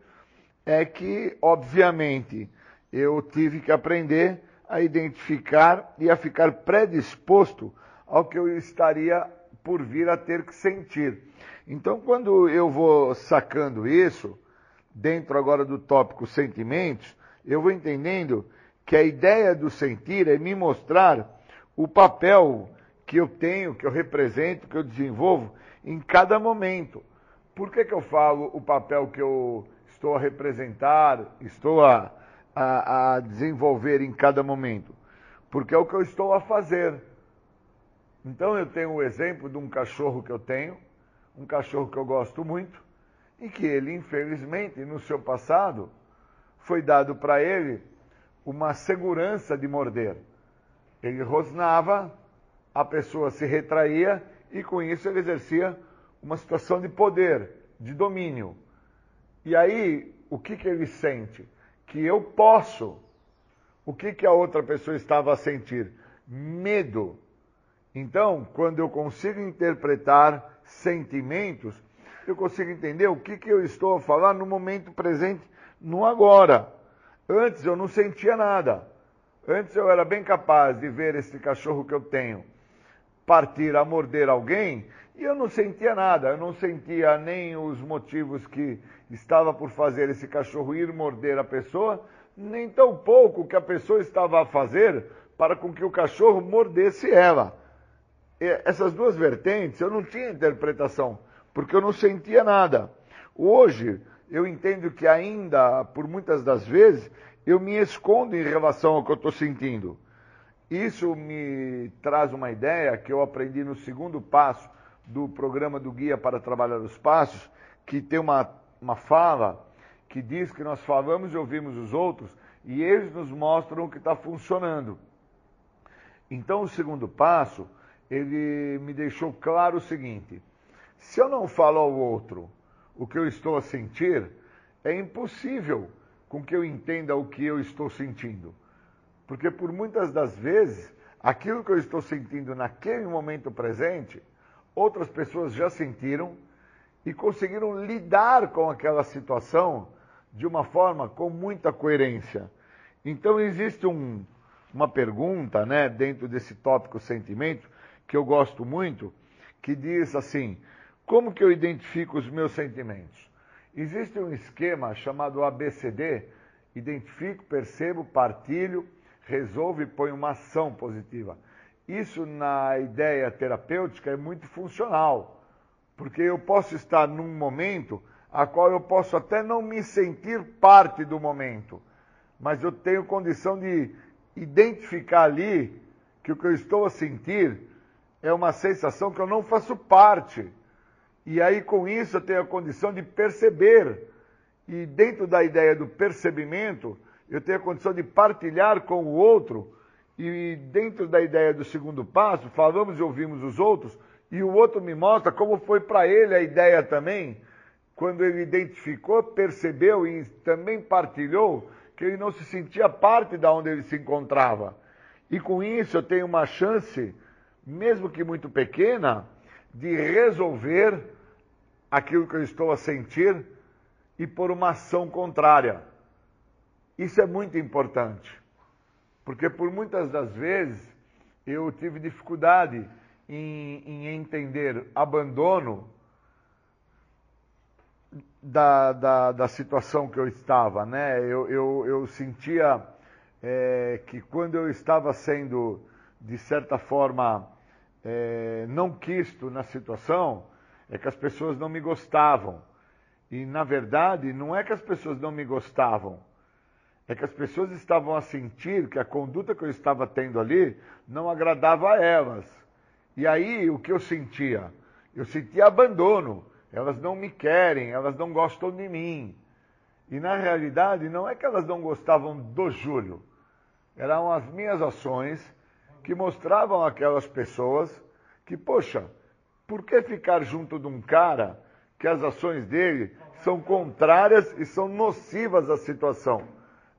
é que, obviamente, eu tive que aprender a identificar e a ficar predisposto ao que eu estaria por vir a ter que sentir. Então, quando eu vou sacando isso, dentro agora do tópico sentimentos, eu vou entendendo que a ideia do sentir é me mostrar o papel que eu tenho, que eu represento, que eu desenvolvo em cada momento. Por que, que eu falo o papel que eu estou a representar, estou a, a, a desenvolver em cada momento? Porque é o que eu estou a fazer. Então eu tenho o exemplo de um cachorro que eu tenho, um cachorro que eu gosto muito, e que ele, infelizmente, no seu passado, foi dado para ele uma segurança de morder. Ele rosnava, a pessoa se retraía e com isso ele exercia uma situação de poder, de domínio. E aí, o que, que ele sente? Que eu posso. O que, que a outra pessoa estava a sentir? Medo. Então, quando eu consigo interpretar sentimentos, eu consigo entender o que, que eu estou a falar no momento presente, no agora. Antes eu não sentia nada. Antes eu era bem capaz de ver esse cachorro que eu tenho partir a morder alguém e eu não sentia nada, eu não sentia nem os motivos que estava por fazer esse cachorro ir morder a pessoa, nem tão pouco que a pessoa estava a fazer para com que o cachorro mordesse ela. E essas duas vertentes eu não tinha interpretação, porque eu não sentia nada. Hoje eu entendo que ainda, por muitas das vezes, eu me escondo em relação ao que eu estou sentindo. Isso me traz uma ideia que eu aprendi no segundo passo do programa do Guia para Trabalhar os Passos, que tem uma, uma fala que diz que nós falamos e ouvimos os outros e eles nos mostram o que está funcionando. Então, o segundo passo, ele me deixou claro o seguinte: se eu não falo ao outro o que eu estou a sentir, é impossível com que eu entenda o que eu estou sentindo. Porque por muitas das vezes, aquilo que eu estou sentindo naquele momento presente, outras pessoas já sentiram e conseguiram lidar com aquela situação de uma forma com muita coerência. Então existe um, uma pergunta, né, dentro desse tópico sentimento, que eu gosto muito, que diz assim: como que eu identifico os meus sentimentos? Existe um esquema chamado ABCD: identifico, percebo, partilho, resolvo e põe uma ação positiva. Isso na ideia terapêutica é muito funcional, porque eu posso estar num momento a qual eu posso até não me sentir parte do momento, mas eu tenho condição de identificar ali que o que eu estou a sentir é uma sensação que eu não faço parte. E aí com isso eu tenho a condição de perceber. E dentro da ideia do percebimento, eu tenho a condição de partilhar com o outro, e dentro da ideia do segundo passo, falamos e ouvimos os outros, e o outro me mostra como foi para ele a ideia também, quando ele identificou, percebeu e também partilhou que ele não se sentia parte da onde ele se encontrava. E com isso eu tenho uma chance, mesmo que muito pequena, de resolver aquilo que eu estou a sentir e por uma ação contrária. Isso é muito importante, porque por muitas das vezes eu tive dificuldade em, em entender abandono da, da, da, situação que eu estava, né? Eu, eu, eu sentia é, que quando eu estava sendo, de certa forma, é, não quisto na situação, é que as pessoas não me gostavam. E, na verdade, não é que as pessoas não me gostavam, é que as pessoas estavam a sentir que a conduta que eu estava tendo ali não agradava a elas. E aí, o que eu sentia? Eu sentia abandono. Elas não me querem, elas não gostam de mim. E na realidade, não é que elas não gostavam do Júlio. Eram as minhas ações que mostravam àquelas pessoas que, poxa, por que ficar junto de um cara que as ações dele são contrárias e são nocivas à situação?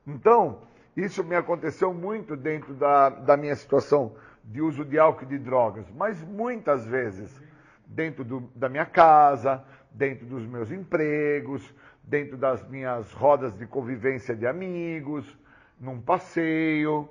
Então, isso me aconteceu muito dentro da, da minha situação de uso de álcool e de drogas, mas muitas vezes dentro do, da minha casa, dentro dos meus empregos, dentro das minhas rodas de convivência de amigos, num passeio.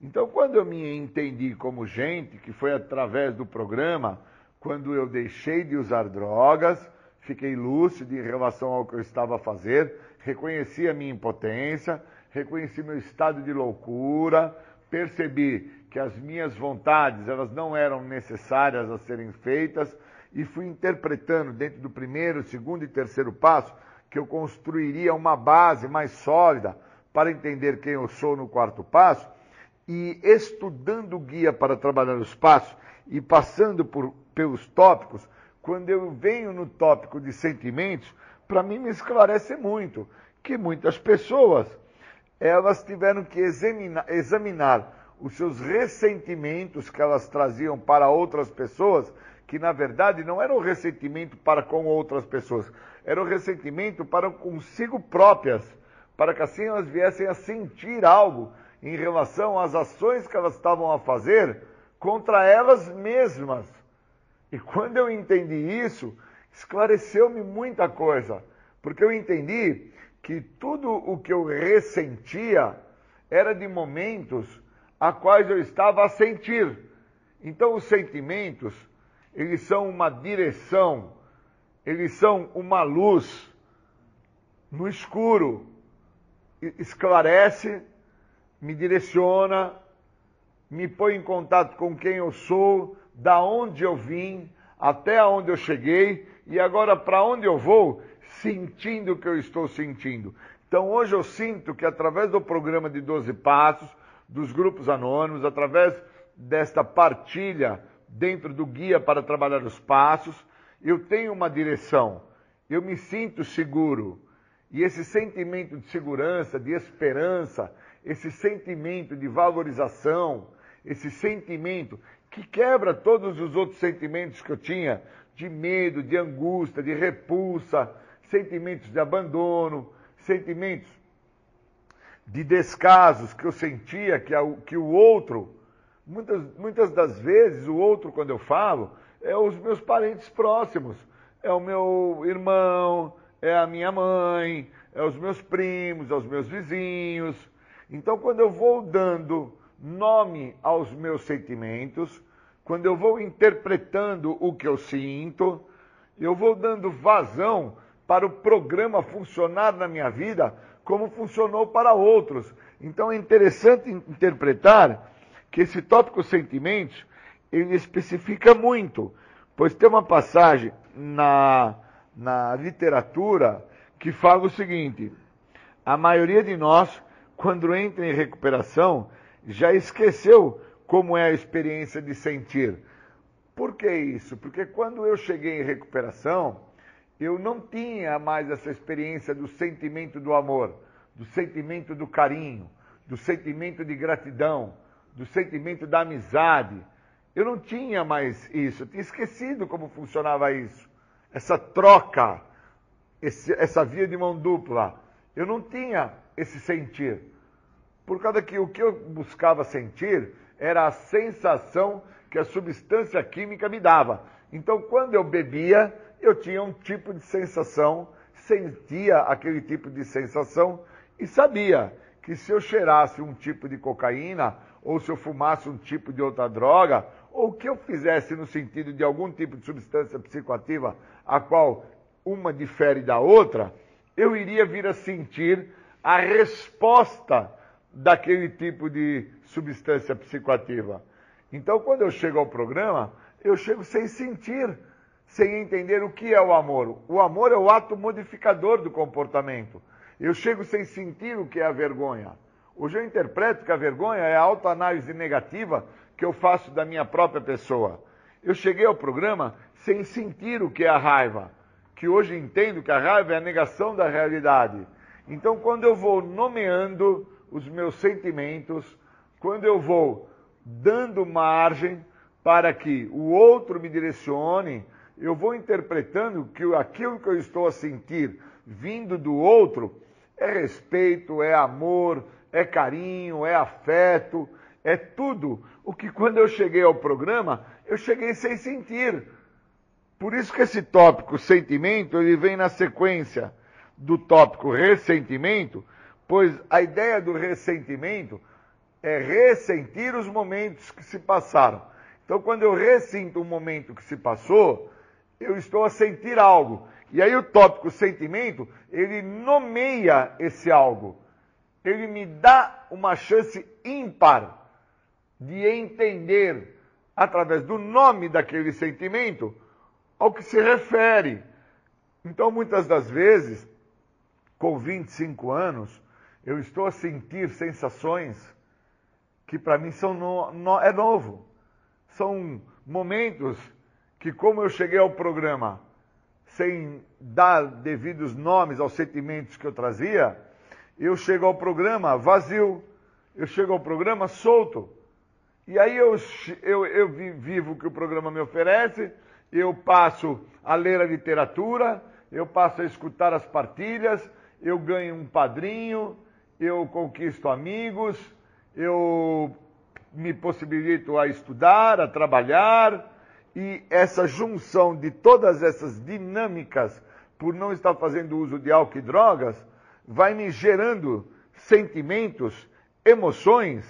Então, quando eu me entendi como gente, que foi através do programa, quando eu deixei de usar drogas, fiquei lúcido em relação ao que eu estava a fazer, reconheci a minha impotência, reconheci meu estado de loucura, percebi que as minhas vontades elas não eram necessárias a serem feitas e fui interpretando dentro do primeiro, segundo e terceiro passo que eu construiria uma base mais sólida para entender quem eu sou no quarto passo e estudando o guia para trabalhar os passos e passando por, pelos tópicos, quando eu venho no tópico de sentimentos, para mim me esclarece muito que muitas pessoas elas tiveram que examinar, examinar os seus ressentimentos que elas traziam para outras pessoas, que na verdade não era o ressentimento para com outras pessoas, era o ressentimento para consigo próprias, para que assim elas viessem a sentir algo em relação às ações que elas estavam a fazer contra elas mesmas. E quando eu entendi isso, esclareceu-me muita coisa, porque eu entendi que tudo o que eu ressentia era de momentos a quais eu estava a sentir. Então os sentimentos, eles são uma direção, eles são uma luz no escuro, esclarece, me direciona, me põe em contato com quem eu sou, da onde eu vim, até onde eu cheguei e agora para onde eu vou, sentindo o que eu estou sentindo. Então hoje eu sinto que através do programa de 12 passos, dos grupos anônimos, através desta partilha dentro do guia para trabalhar os passos, eu tenho uma direção, eu me sinto seguro. E esse sentimento de segurança, de esperança, esse sentimento de valorização, esse sentimento que quebra todos os outros sentimentos que eu tinha, de medo, de angústia, de repulsa, sentimentos de abandono, sentimentos de descasos que eu sentia que, a, que o outro, muitas, muitas das vezes, o outro, quando eu falo, é os meus parentes próximos. É o meu irmão, é a minha mãe, é os meus primos, é os meus vizinhos. Então, quando eu vou dando nome aos meus sentimentos, quando eu vou interpretando o que eu sinto, eu vou dando vazão para o programa funcionar na minha vida como funcionou para outros. Então é interessante interpretar que esse tópico sentimentos ele especifica muito, pois tem uma passagem na, na literatura que fala o seguinte: a maioria de nós, quando entra em recuperação, já esqueceu como é a experiência de sentir. Por que isso? Porque quando eu cheguei em recuperação, eu não tinha mais essa experiência do sentimento do amor, do sentimento do carinho, do sentimento de gratidão, do sentimento da amizade. Eu não tinha mais isso, eu tinha esquecido como funcionava isso. Essa troca, esse, essa via de mão dupla. Eu não tinha esse sentir. Por causa que o que eu buscava sentir era a sensação que a substância química me dava. Então, quando eu bebia, eu tinha um tipo de sensação, sentia aquele tipo de sensação e sabia que se eu cheirasse um tipo de cocaína, ou se eu fumasse um tipo de outra droga, ou que eu fizesse no sentido de algum tipo de substância psicoativa, a qual uma difere da outra, eu iria vir a sentir a resposta daquele tipo de substância psicoativa. Então, quando eu chego ao programa, eu chego sem sentir sem entender o que é o amor. O amor é o ato modificador do comportamento. Eu chego sem sentir o que é a vergonha. Hoje eu interpreto que a vergonha é a autoanálise negativa que eu faço da minha própria pessoa. Eu cheguei ao programa sem sentir o que é a raiva, que hoje entendo que a raiva é a negação da realidade. Então, quando eu vou nomeando os meus sentimentos, quando eu vou dando margem para que o outro me direcione, eu vou interpretando que aquilo que eu estou a sentir vindo do outro é respeito, é amor, é carinho, é afeto, é tudo o que quando eu cheguei ao programa, eu cheguei sem sentir. Por isso que esse tópico sentimento, ele vem na sequência do tópico ressentimento, pois a ideia do ressentimento é ressentir os momentos que se passaram. Então, quando eu ressinto um momento que se passou, eu estou a sentir algo. E aí o tópico sentimento, ele nomeia esse algo. Ele me dá uma chance ímpar de entender, através do nome daquele sentimento, ao que se refere. Então, muitas das vezes, com 25 anos, eu estou a sentir sensações que para mim são no, no, é novo. São momentos que, como eu cheguei ao programa sem dar devidos nomes aos sentimentos que eu trazia, eu chego ao programa vazio, eu chego ao programa solto. E aí eu, eu, eu vivo o que o programa me oferece, eu passo a ler a literatura, eu passo a escutar as partilhas, eu ganho um padrinho, eu conquisto amigos, eu me possibilito a estudar, a trabalhar, e essa junção de todas essas dinâmicas, por não estar fazendo uso de álcool e drogas, vai me gerando sentimentos, emoções,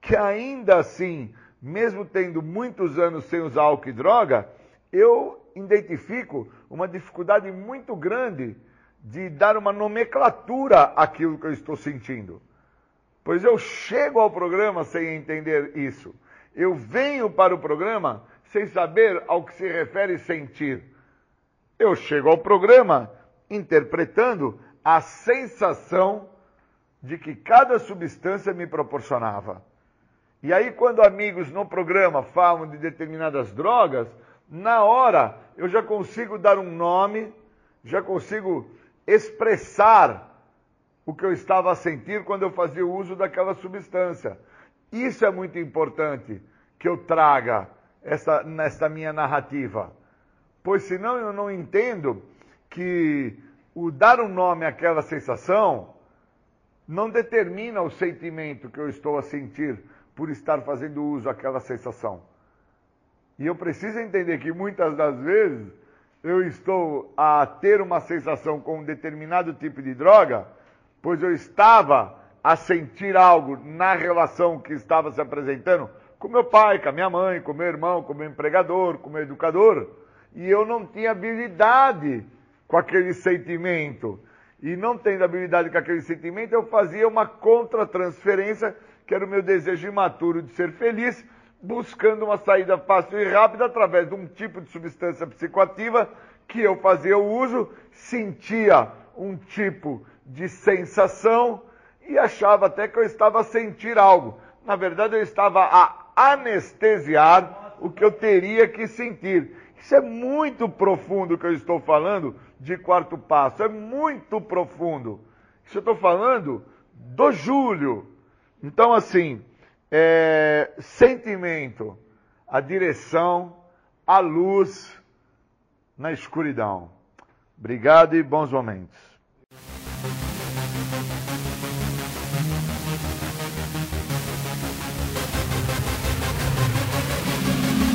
que ainda assim, mesmo tendo muitos anos sem usar álcool e droga, eu identifico uma dificuldade muito grande de dar uma nomenclatura àquilo que eu estou sentindo. Pois eu chego ao programa sem entender isso. Eu venho para o programa sem saber ao que se refere sentir. Eu chego ao programa interpretando a sensação de que cada substância me proporcionava. E aí, quando amigos no programa falam de determinadas drogas, na hora eu já consigo dar um nome, já consigo expressar o que eu estava a sentir quando eu fazia o uso daquela substância. Isso é muito importante que eu traga essa, nesta minha narrativa. Pois senão eu não entendo que o dar um nome àquela sensação não determina o sentimento que eu estou a sentir por estar fazendo uso daquela sensação. E eu preciso entender que muitas das vezes eu estou a ter uma sensação com um determinado tipo de droga, pois eu estava a sentir algo na relação que estava se apresentando com meu pai, com a minha mãe, com meu irmão, com meu empregador, com meu educador, e eu não tinha habilidade com aquele sentimento. E não tendo habilidade com aquele sentimento, eu fazia uma contra-transferência, que era o meu desejo imaturo de ser feliz, buscando uma saída fácil e rápida através de um tipo de substância psicoativa que eu fazia o uso, sentia um tipo de sensação e achava até que eu estava a sentir algo. Na verdade, eu estava a anestesiar o que eu teria que sentir. Isso é muito profundo o que eu estou falando de quarto passo, é muito profundo. Isso eu estou falando do Júlio. Então, assim, é, sentimento, a direção, a luz na escuridão. Obrigado e bons momentos.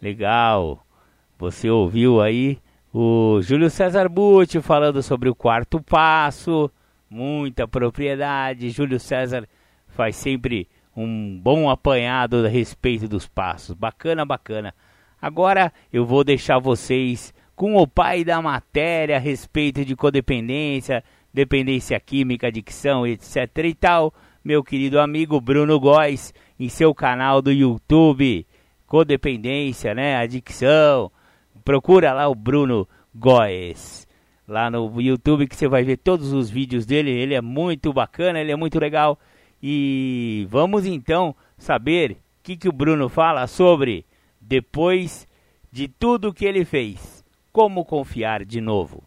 Legal. Você ouviu aí o Júlio César Butti falando sobre o quarto passo, muita propriedade. Júlio César faz sempre um bom apanhado a respeito dos passos. Bacana, bacana. Agora eu vou deixar vocês com o pai da matéria a respeito de codependência, dependência química, adicção, etc e tal, meu querido amigo Bruno Góes, em seu canal do YouTube, Codependência, né, adicção, procura lá o Bruno Góes, lá no YouTube que você vai ver todos os vídeos dele, ele é muito bacana, ele é muito legal, e vamos então saber o que, que o Bruno fala sobre, depois de tudo que ele fez, como confiar de novo.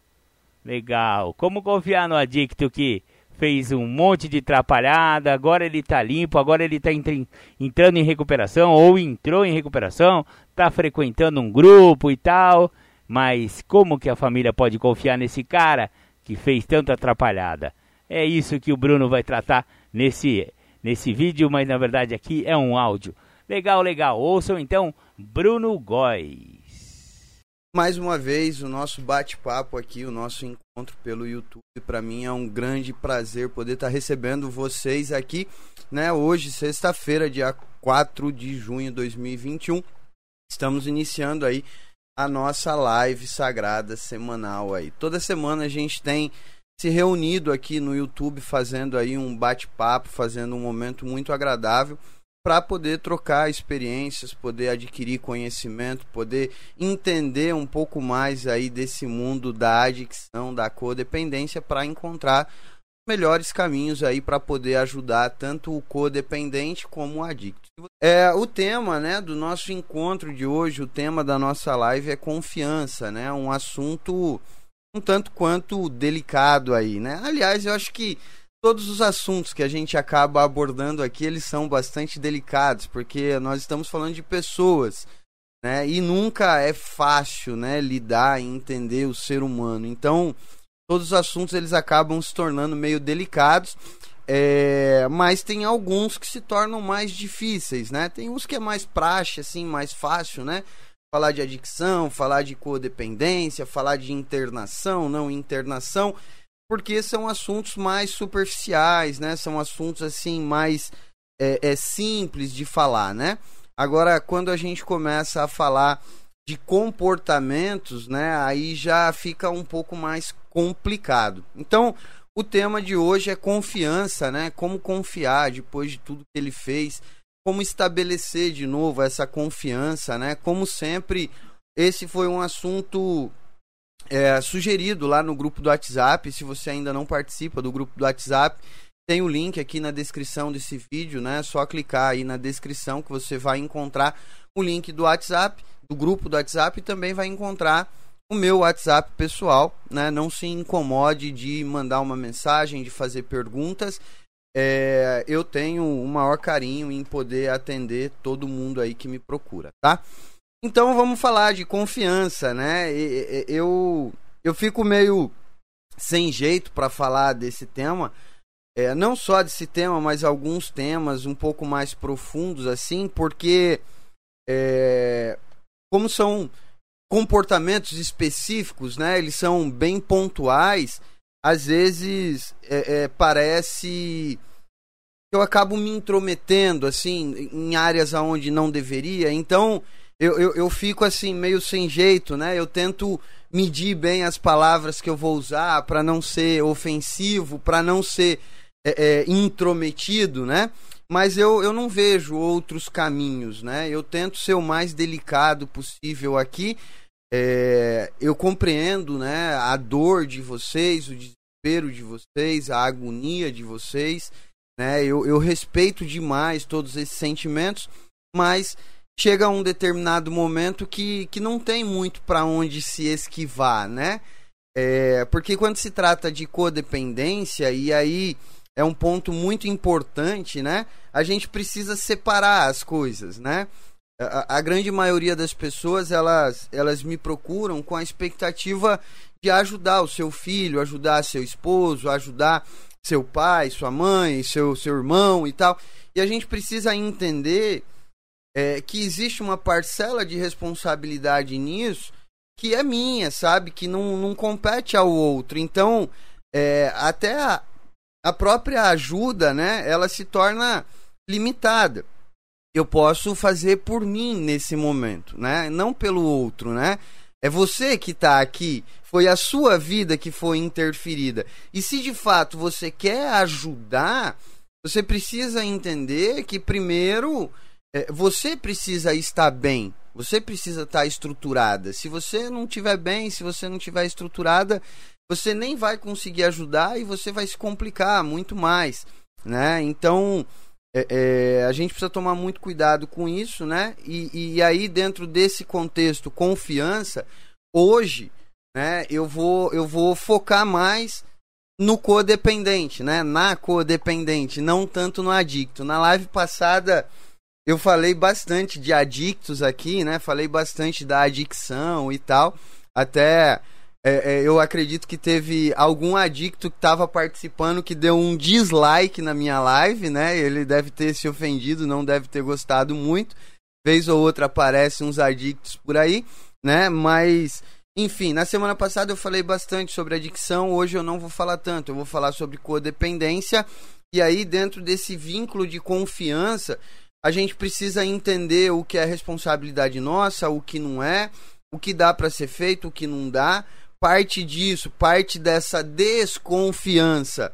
Legal. Como confiar no adicto que fez um monte de atrapalhada, agora ele está limpo, agora ele está entrando em recuperação ou entrou em recuperação, está frequentando um grupo e tal. Mas como que a família pode confiar nesse cara que fez tanta atrapalhada? É isso que o Bruno vai tratar nesse, nesse vídeo, mas na verdade aqui é um áudio. Legal, legal. Ouçam então Bruno Góes mais uma vez o nosso bate-papo aqui, o nosso encontro pelo YouTube. Para mim é um grande prazer poder estar tá recebendo vocês aqui, né? Hoje, sexta-feira, dia 4 de junho de 2021. Estamos iniciando aí a nossa live sagrada semanal aí. Toda semana a gente tem se reunido aqui no YouTube fazendo aí um bate-papo, fazendo um momento muito agradável para poder trocar experiências, poder adquirir conhecimento, poder entender um pouco mais aí desse mundo da adicção, da codependência para encontrar melhores caminhos aí para poder ajudar tanto o codependente como o adicto. É, o tema, né, do nosso encontro de hoje, o tema da nossa live é confiança, né? Um assunto um tanto quanto delicado aí, né? Aliás, eu acho que todos os assuntos que a gente acaba abordando aqui, eles são bastante delicados, porque nós estamos falando de pessoas, né? E nunca é fácil, né, lidar e entender o ser humano. Então, todos os assuntos eles acabam se tornando meio delicados. É, mas tem alguns que se tornam mais difíceis, né? Tem uns que é mais praxe, assim, mais fácil, né? Falar de adicção, falar de codependência, falar de internação, não internação porque são assuntos mais superficiais, né? São assuntos assim mais é, é, simples de falar, né? Agora, quando a gente começa a falar de comportamentos, né? Aí já fica um pouco mais complicado. Então, o tema de hoje é confiança, né? Como confiar depois de tudo que ele fez, como estabelecer de novo essa confiança, né? Como sempre, esse foi um assunto é, sugerido lá no grupo do WhatsApp. Se você ainda não participa do grupo do WhatsApp, tem o link aqui na descrição desse vídeo, né? É só clicar aí na descrição que você vai encontrar o link do WhatsApp, do grupo do WhatsApp e também vai encontrar o meu WhatsApp pessoal, né? Não se incomode de mandar uma mensagem, de fazer perguntas. É, eu tenho o maior carinho em poder atender todo mundo aí que me procura, tá? Então vamos falar de confiança, né? Eu, eu fico meio sem jeito para falar desse tema. É, não só desse tema, mas alguns temas um pouco mais profundos, assim, porque é, como são comportamentos específicos, né? Eles são bem pontuais. Às vezes é, é parece eu acabo me intrometendo assim em áreas aonde não deveria. Então eu, eu, eu fico assim, meio sem jeito, né? Eu tento medir bem as palavras que eu vou usar para não ser ofensivo, para não ser é, é, intrometido, né? Mas eu, eu não vejo outros caminhos, né? Eu tento ser o mais delicado possível aqui. É, eu compreendo, né, a dor de vocês, o desespero de vocês, a agonia de vocês, né? Eu, eu respeito demais todos esses sentimentos, mas chega um determinado momento que, que não tem muito para onde se esquivar, né? É, porque quando se trata de codependência, e aí é um ponto muito importante, né? A gente precisa separar as coisas, né? A, a, grande maioria das pessoas elas, elas me procuram com a expectativa de ajudar o seu filho, ajudar seu esposo, ajudar seu pai, sua mãe, seu, seu irmão e tal. E a gente precisa entender é, que existe uma parcela de responsabilidade nisso que é minha, sabe? Que não, não compete ao outro. Então, é, até a, a própria ajuda, né? Ela se torna limitada. Eu posso fazer por mim nesse momento, né? Não pelo outro, né? É você que está aqui, foi a sua vida que foi interferida. E se de fato você quer ajudar, você precisa entender que primeiro você precisa estar bem, você precisa estar estruturada. Se você não estiver bem, se você não estiver estruturada, você nem vai conseguir ajudar e você vai se complicar muito mais, né? Então é, é, a gente precisa tomar muito cuidado com isso, né? E, e aí dentro desse contexto confiança, hoje, né? Eu vou eu vou focar mais no codependente, né? Na codependente, não tanto no adicto. Na live passada eu falei bastante de adictos aqui, né? Falei bastante da adicção e tal. Até é, é, eu acredito que teve algum adicto que estava participando que deu um dislike na minha live, né? Ele deve ter se ofendido, não deve ter gostado muito. Vez ou outra aparecem uns adictos por aí, né? Mas, enfim, na semana passada eu falei bastante sobre adicção, hoje eu não vou falar tanto, eu vou falar sobre codependência. E aí, dentro desse vínculo de confiança, a gente precisa entender o que é responsabilidade nossa, o que não é, o que dá para ser feito, o que não dá parte disso, parte dessa desconfiança,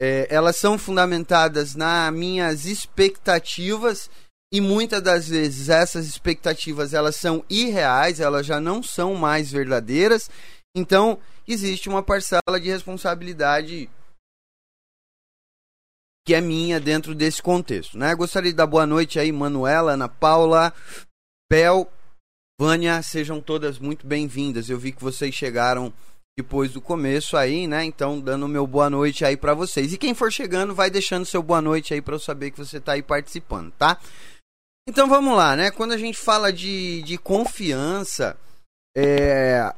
é, elas são fundamentadas nas minhas expectativas e muitas das vezes essas expectativas elas são irreais, elas já não são mais verdadeiras. Então existe uma parcela de responsabilidade que é minha dentro desse contexto, né? Gostaria de dar boa noite aí, Manuela, Ana Paula, Bel, Vânia, sejam todas muito bem-vindas. Eu vi que vocês chegaram depois do começo aí, né? Então, dando meu boa noite aí para vocês. E quem for chegando, vai deixando seu boa noite aí para eu saber que você tá aí participando, tá? Então, vamos lá, né? Quando a gente fala de, de confiança, é...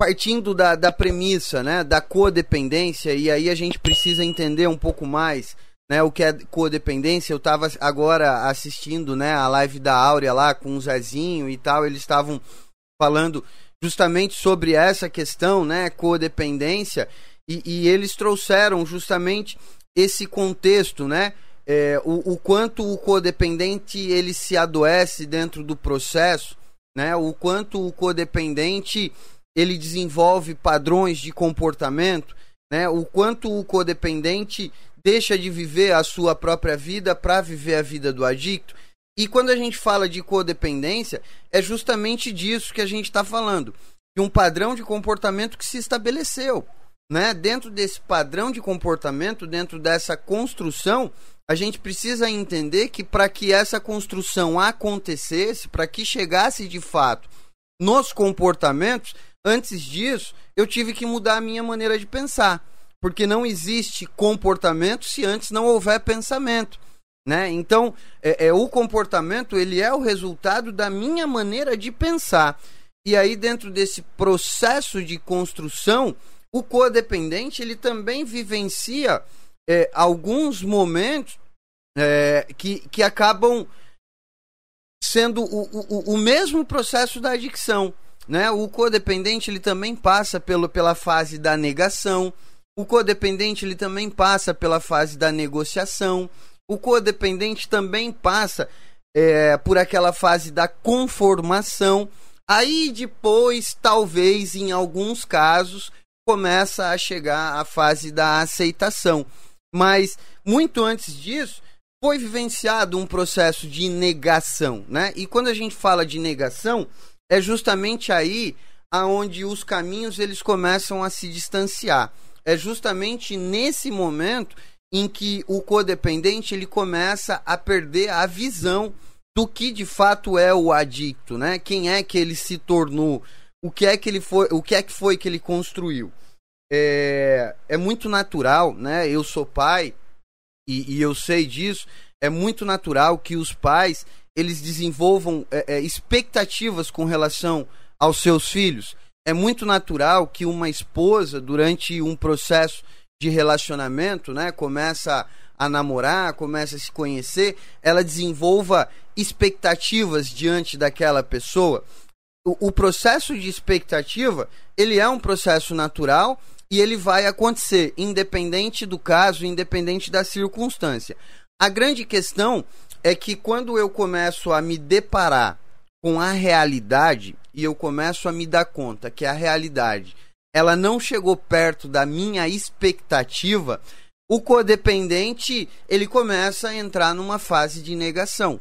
partindo da, da premissa, né? Da codependência, e aí a gente precisa entender um pouco mais né, o que é codependência. Eu estava agora assistindo, né, a live da Áurea lá com o Zezinho e tal, eles estavam falando justamente sobre essa questão, né, codependência, e, e eles trouxeram justamente esse contexto, né, é, o, o, quanto o codependente ele se adoece dentro do processo, né, o quanto o codependente ele desenvolve padrões de comportamento, né, o quanto o codependente deixa de viver a sua própria vida para viver a vida do adicto. E quando a gente fala de codependência, é justamente disso que a gente está falando. De um padrão de comportamento que se estabeleceu. Né? Dentro desse padrão de comportamento, dentro dessa construção, a gente precisa entender que para que essa construção acontecesse, para que chegasse de fato nos comportamentos, antes disso, eu tive que mudar a minha maneira de pensar porque não existe comportamento se antes não houver pensamento. Né? Então, é, é, o comportamento ele é o resultado da minha maneira de pensar. E aí, dentro desse processo de construção, o codependente ele também vivencia é, alguns momentos é, que, que acabam sendo o, o, o mesmo processo da adicção. Né? O codependente ele também passa pelo, pela fase da negação, o codependente ele também passa pela fase da negociação. O codependente também passa é, por aquela fase da conformação. Aí depois, talvez em alguns casos, começa a chegar a fase da aceitação. Mas muito antes disso, foi vivenciado um processo de negação, né? E quando a gente fala de negação, é justamente aí aonde os caminhos eles começam a se distanciar é justamente nesse momento em que o codependente ele começa a perder a visão do que de fato é o adicto, né? Quem é que ele se tornou? O que é que ele foi? O que é que foi que ele construiu? É, é muito natural, né? Eu sou pai e, e eu sei disso. É muito natural que os pais eles desenvolvam é, é, expectativas com relação aos seus filhos é muito natural que uma esposa, durante um processo de relacionamento, né, começa a namorar, comece a se conhecer, ela desenvolva expectativas diante daquela pessoa. O, o processo de expectativa, ele é um processo natural e ele vai acontecer, independente do caso, independente da circunstância. A grande questão é que quando eu começo a me deparar com a realidade e eu começo a me dar conta que a realidade ela não chegou perto da minha expectativa, o codependente ele começa a entrar numa fase de negação.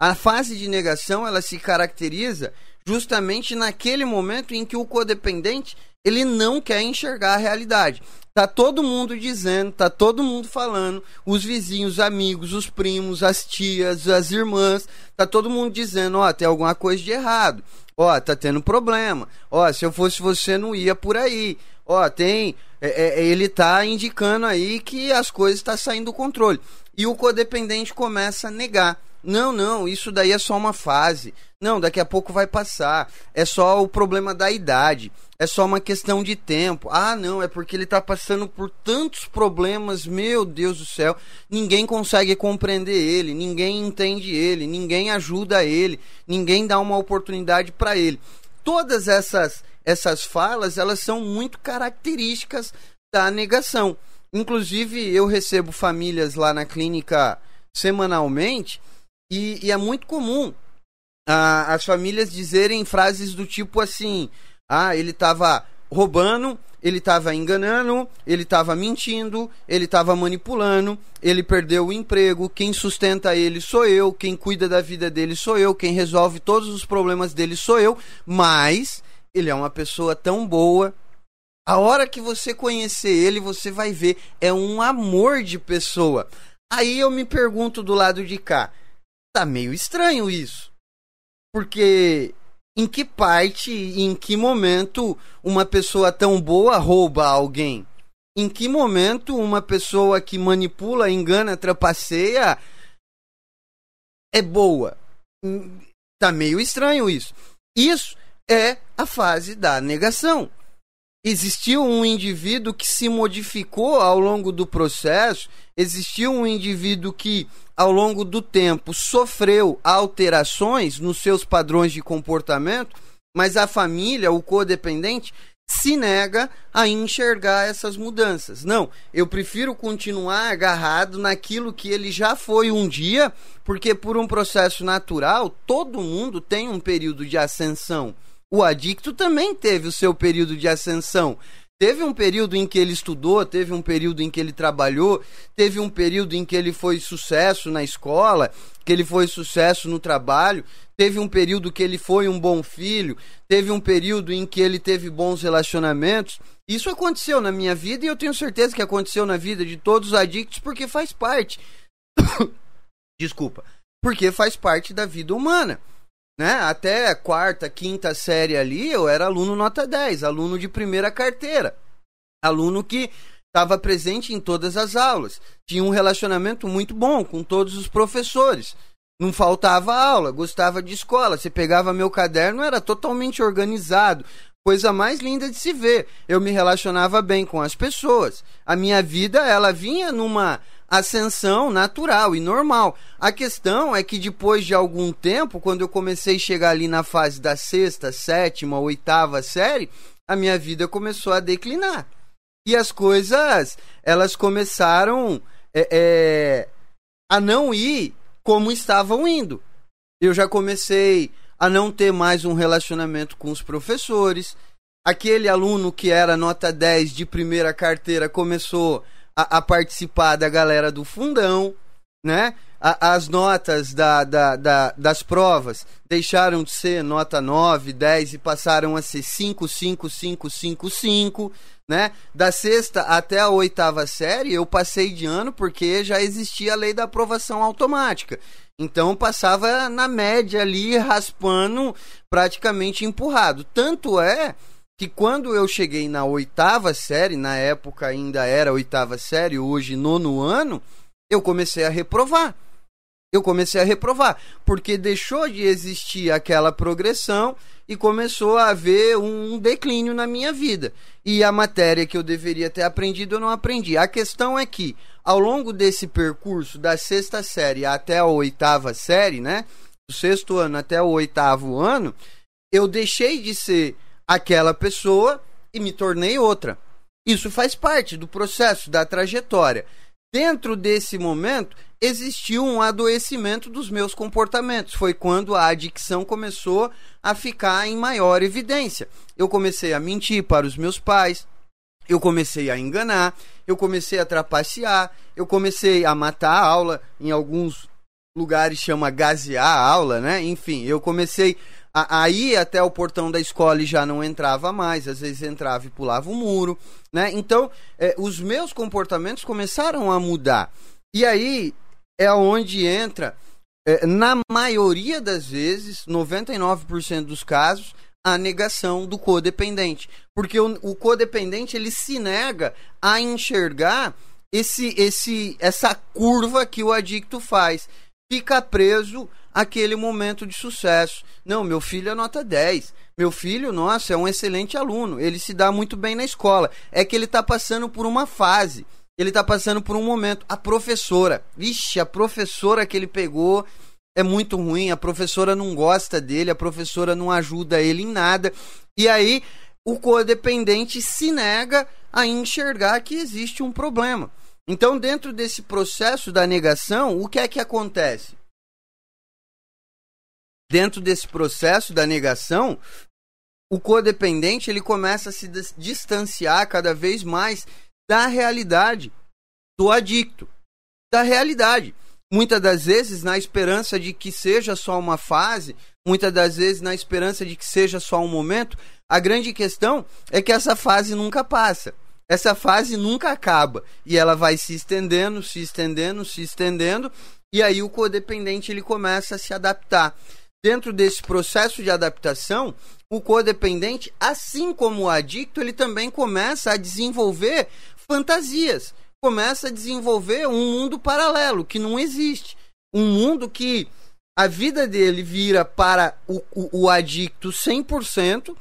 A fase de negação ela se caracteriza justamente naquele momento em que o codependente ele não quer enxergar a realidade. Tá todo mundo dizendo, tá todo mundo falando, os vizinhos, os amigos, os primos, as tias, as irmãs, tá todo mundo dizendo, ó, tem alguma coisa de errado. Ó, tá tendo problema. Ó, se eu fosse você não ia por aí. Ó, tem é, é, ele tá indicando aí que as coisas tá saindo do controle. E o codependente começa a negar. Não, não, isso daí é só uma fase. Não, daqui a pouco vai passar. É só o problema da idade. É só uma questão de tempo. Ah, não, é porque ele está passando por tantos problemas. Meu Deus do céu. Ninguém consegue compreender ele. Ninguém entende ele. Ninguém ajuda ele. Ninguém dá uma oportunidade para ele. Todas essas, essas falas, elas são muito características da negação. Inclusive, eu recebo famílias lá na clínica semanalmente e, e é muito comum ah, as famílias dizerem frases do tipo assim: ah, ele estava roubando, ele estava enganando, ele estava mentindo, ele estava manipulando, ele perdeu o emprego, quem sustenta ele sou eu, quem cuida da vida dele sou eu, quem resolve todos os problemas dele sou eu, mas ele é uma pessoa tão boa. A hora que você conhecer ele, você vai ver, é um amor de pessoa. Aí eu me pergunto do lado de cá, tá meio estranho isso. Porque em que parte, em que momento uma pessoa tão boa rouba alguém? Em que momento uma pessoa que manipula, engana, trapaceia é boa? Tá meio estranho isso. Isso é a fase da negação. Existiu um indivíduo que se modificou ao longo do processo, existiu um indivíduo que ao longo do tempo sofreu alterações nos seus padrões de comportamento, mas a família, o codependente, se nega a enxergar essas mudanças. Não, eu prefiro continuar agarrado naquilo que ele já foi um dia, porque por um processo natural, todo mundo tem um período de ascensão. O adicto também teve o seu período de ascensão. Teve um período em que ele estudou, teve um período em que ele trabalhou, teve um período em que ele foi sucesso na escola, que ele foi sucesso no trabalho, teve um período que ele foi um bom filho, teve um período em que ele teve bons relacionamentos. Isso aconteceu na minha vida e eu tenho certeza que aconteceu na vida de todos os adictos porque faz parte. [coughs] Desculpa. Porque faz parte da vida humana. Né? Até quarta, quinta série ali, eu era aluno nota 10, aluno de primeira carteira. Aluno que estava presente em todas as aulas, tinha um relacionamento muito bom com todos os professores. Não faltava aula, gostava de escola. Você pegava meu caderno, era totalmente organizado. Coisa mais linda de se ver. Eu me relacionava bem com as pessoas. A minha vida, ela vinha numa ascensão natural e normal. A questão é que depois de algum tempo, quando eu comecei a chegar ali na fase da sexta, sétima, oitava série, a minha vida começou a declinar. E as coisas, elas começaram é, é, a não ir como estavam indo. Eu já comecei a não ter mais um relacionamento com os professores. Aquele aluno que era nota 10 de primeira carteira começou a, a participar da galera do fundão, né? A, as notas da, da, da, das provas deixaram de ser nota 9, 10 e passaram a ser 5, 5, 5, 5, 5, né? Da sexta até a oitava série eu passei de ano porque já existia a lei da aprovação automática. Então passava na média ali, raspando, praticamente empurrado. Tanto é que quando eu cheguei na oitava série, na época ainda era oitava série, hoje nono ano, eu comecei a reprovar. Eu comecei a reprovar, porque deixou de existir aquela progressão e começou a haver um declínio na minha vida. E a matéria que eu deveria ter aprendido eu não aprendi. A questão é que, ao longo desse percurso, da sexta série até a oitava série, né? Do sexto ano até o oitavo ano, eu deixei de ser aquela pessoa e me tornei outra. Isso faz parte do processo, da trajetória. Dentro desse momento, existiu um adoecimento dos meus comportamentos. Foi quando a adicção começou a ficar em maior evidência. Eu comecei a mentir para os meus pais, eu comecei a enganar, eu comecei a trapacear, eu comecei a matar a aula, em alguns lugares chama gasear a aula, né? Enfim, eu comecei Aí até o portão da escola já não entrava mais, às vezes entrava e pulava o muro, né? Então, é, os meus comportamentos começaram a mudar. E aí é onde entra, é, na maioria das vezes, 99% dos casos, a negação do codependente. Porque o, o codependente ele se nega a enxergar esse, esse, essa curva que o adicto faz. Fica preso aquele momento de sucesso. Não, meu filho é nota 10. Meu filho, nossa, é um excelente aluno. Ele se dá muito bem na escola. É que ele está passando por uma fase. Ele está passando por um momento. A professora, vixe, a professora que ele pegou é muito ruim. A professora não gosta dele. A professora não ajuda ele em nada. E aí o codependente se nega a enxergar que existe um problema. Então, dentro desse processo da negação, o que é que acontece? Dentro desse processo da negação, o codependente ele começa a se distanciar cada vez mais da realidade do adicto, da realidade. Muitas das vezes na esperança de que seja só uma fase, muitas das vezes na esperança de que seja só um momento, a grande questão é que essa fase nunca passa. Essa fase nunca acaba e ela vai se estendendo, se estendendo, se estendendo, e aí o codependente ele começa a se adaptar dentro desse processo de adaptação, o codependente, assim como o adicto, ele também começa a desenvolver fantasias, começa a desenvolver um mundo paralelo que não existe, um mundo que a vida dele vira para o, o, o adicto 100%,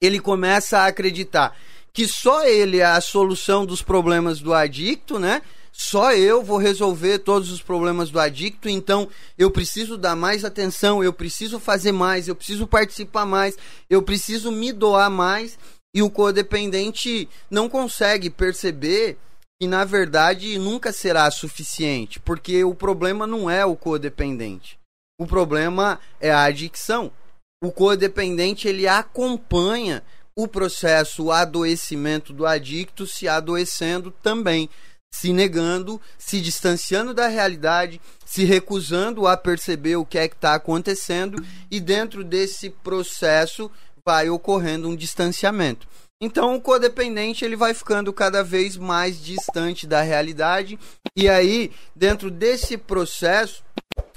ele começa a acreditar que só ele é a solução dos problemas do adicto, né? Só eu vou resolver todos os problemas do adicto, então eu preciso dar mais atenção, eu preciso fazer mais, eu preciso participar mais, eu preciso me doar mais. E o codependente não consegue perceber que na verdade nunca será suficiente, porque o problema não é o codependente. O problema é a adicção. O codependente ele acompanha o processo, o adoecimento do adicto se adoecendo também se negando, se distanciando da realidade, se recusando a perceber o que é que está acontecendo e dentro desse processo vai ocorrendo um distanciamento. Então o codependente ele vai ficando cada vez mais distante da realidade e aí dentro desse processo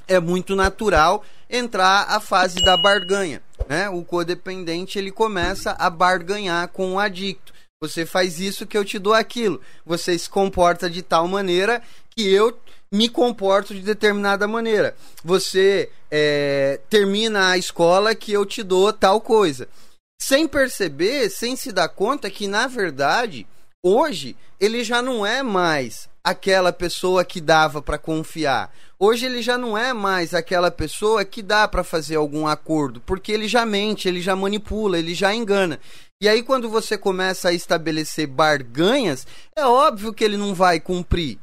é muito natural entrar a fase da barganha, né? O codependente ele começa a barganhar com o adicto. Você faz isso que eu te dou aquilo. Você se comporta de tal maneira que eu me comporto de determinada maneira. Você é, termina a escola que eu te dou tal coisa. Sem perceber, sem se dar conta que, na verdade, hoje ele já não é mais aquela pessoa que dava para confiar. Hoje ele já não é mais aquela pessoa que dá para fazer algum acordo, porque ele já mente, ele já manipula, ele já engana. E aí, quando você começa a estabelecer barganhas, é óbvio que ele não vai cumprir.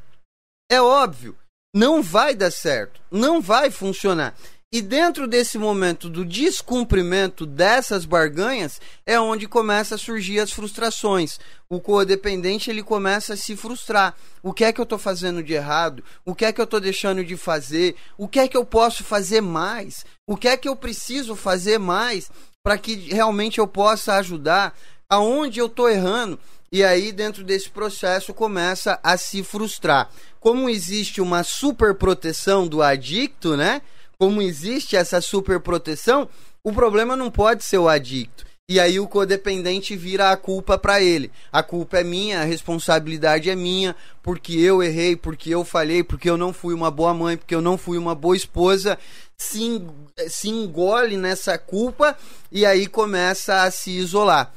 É óbvio. Não vai dar certo. Não vai funcionar. E dentro desse momento do descumprimento dessas barganhas é onde começa a surgir as frustrações. O codependente ele começa a se frustrar. O que é que eu estou fazendo de errado? O que é que eu estou deixando de fazer? O que é que eu posso fazer mais? O que é que eu preciso fazer mais? Para que realmente eu possa ajudar aonde eu estou errando. E aí, dentro desse processo, começa a se frustrar. Como existe uma super proteção do adicto, né? Como existe essa super proteção, o problema não pode ser o adicto. E aí o codependente vira a culpa para ele. A culpa é minha, a responsabilidade é minha, porque eu errei, porque eu falhei, porque eu não fui uma boa mãe, porque eu não fui uma boa esposa. Se, se engole nessa culpa e aí começa a se isolar.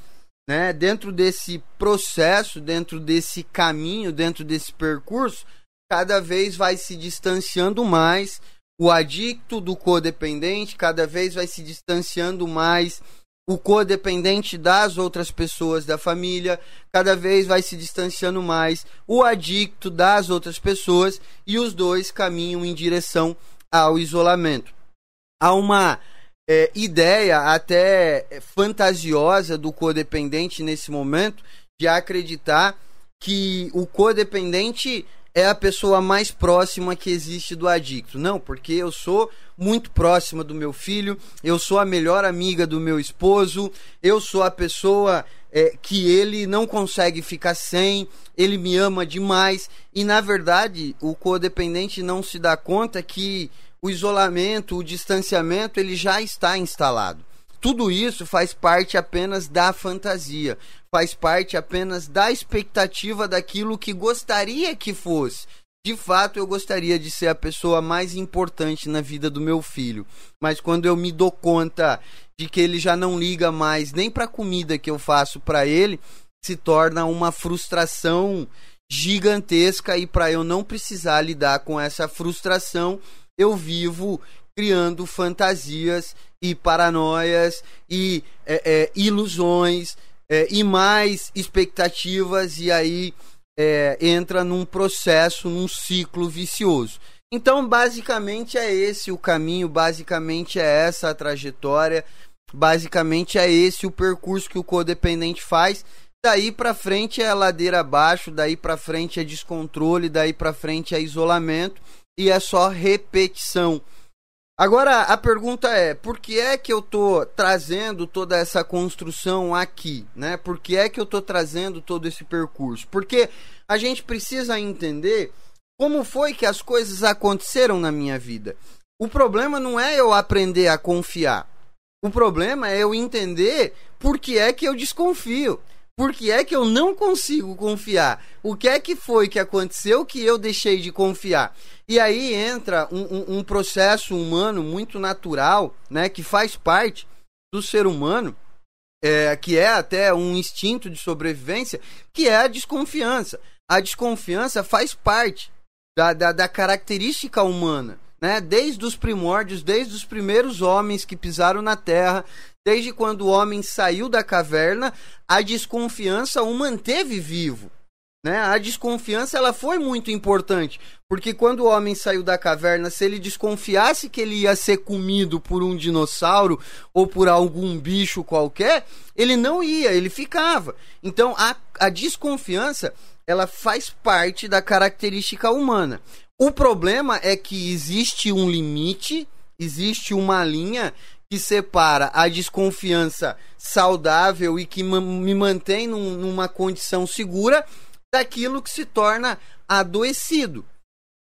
Né? Dentro desse processo, dentro desse caminho, dentro desse percurso, cada vez vai se distanciando mais o adicto do codependente, cada vez vai se distanciando mais o codependente das outras pessoas da família, cada vez vai se distanciando mais o adicto das outras pessoas e os dois caminham em direção ao isolamento. Há uma é, ideia até fantasiosa do codependente nesse momento de acreditar que o codependente é a pessoa mais próxima que existe do adicto. Não, porque eu sou muito próxima do meu filho, eu sou a melhor amiga do meu esposo, eu sou a pessoa é, que ele não consegue ficar sem, ele me ama demais. E na verdade, o codependente não se dá conta que o isolamento, o distanciamento, ele já está instalado. Tudo isso faz parte apenas da fantasia, faz parte apenas da expectativa daquilo que gostaria que fosse. De fato, eu gostaria de ser a pessoa mais importante na vida do meu filho, mas quando eu me dou conta de que ele já não liga mais nem para a comida que eu faço para ele, se torna uma frustração gigantesca e para eu não precisar lidar com essa frustração, eu vivo criando fantasias e paranoias e é, é, ilusões é, e mais expectativas e aí é, entra num processo, num ciclo vicioso. Então, basicamente é esse o caminho, basicamente é essa a trajetória, basicamente é esse o percurso que o codependente faz. Daí para frente é ladeira abaixo, daí para frente é descontrole, daí para frente é isolamento e é só repetição. Agora a pergunta é: por que é que eu tô trazendo toda essa construção aqui, né? Por que é que eu tô trazendo todo esse percurso? Porque a gente precisa entender como foi que as coisas aconteceram na minha vida. O problema não é eu aprender a confiar. O problema é eu entender por que é que eu desconfio. Por que é que eu não consigo confiar? O que é que foi que aconteceu que eu deixei de confiar? E aí entra um, um, um processo humano muito natural, né, que faz parte do ser humano, é, que é até um instinto de sobrevivência, que é a desconfiança. A desconfiança faz parte da, da, da característica humana. Né? Desde os primórdios, desde os primeiros homens que pisaram na Terra, Desde quando o homem saiu da caverna, a desconfiança o manteve vivo. Né? A desconfiança ela foi muito importante, porque quando o homem saiu da caverna, se ele desconfiasse que ele ia ser comido por um dinossauro ou por algum bicho qualquer, ele não ia, ele ficava. Então a, a desconfiança ela faz parte da característica humana. O problema é que existe um limite, existe uma linha que separa a desconfiança saudável e que me mantém num, numa condição segura daquilo que se torna adoecido,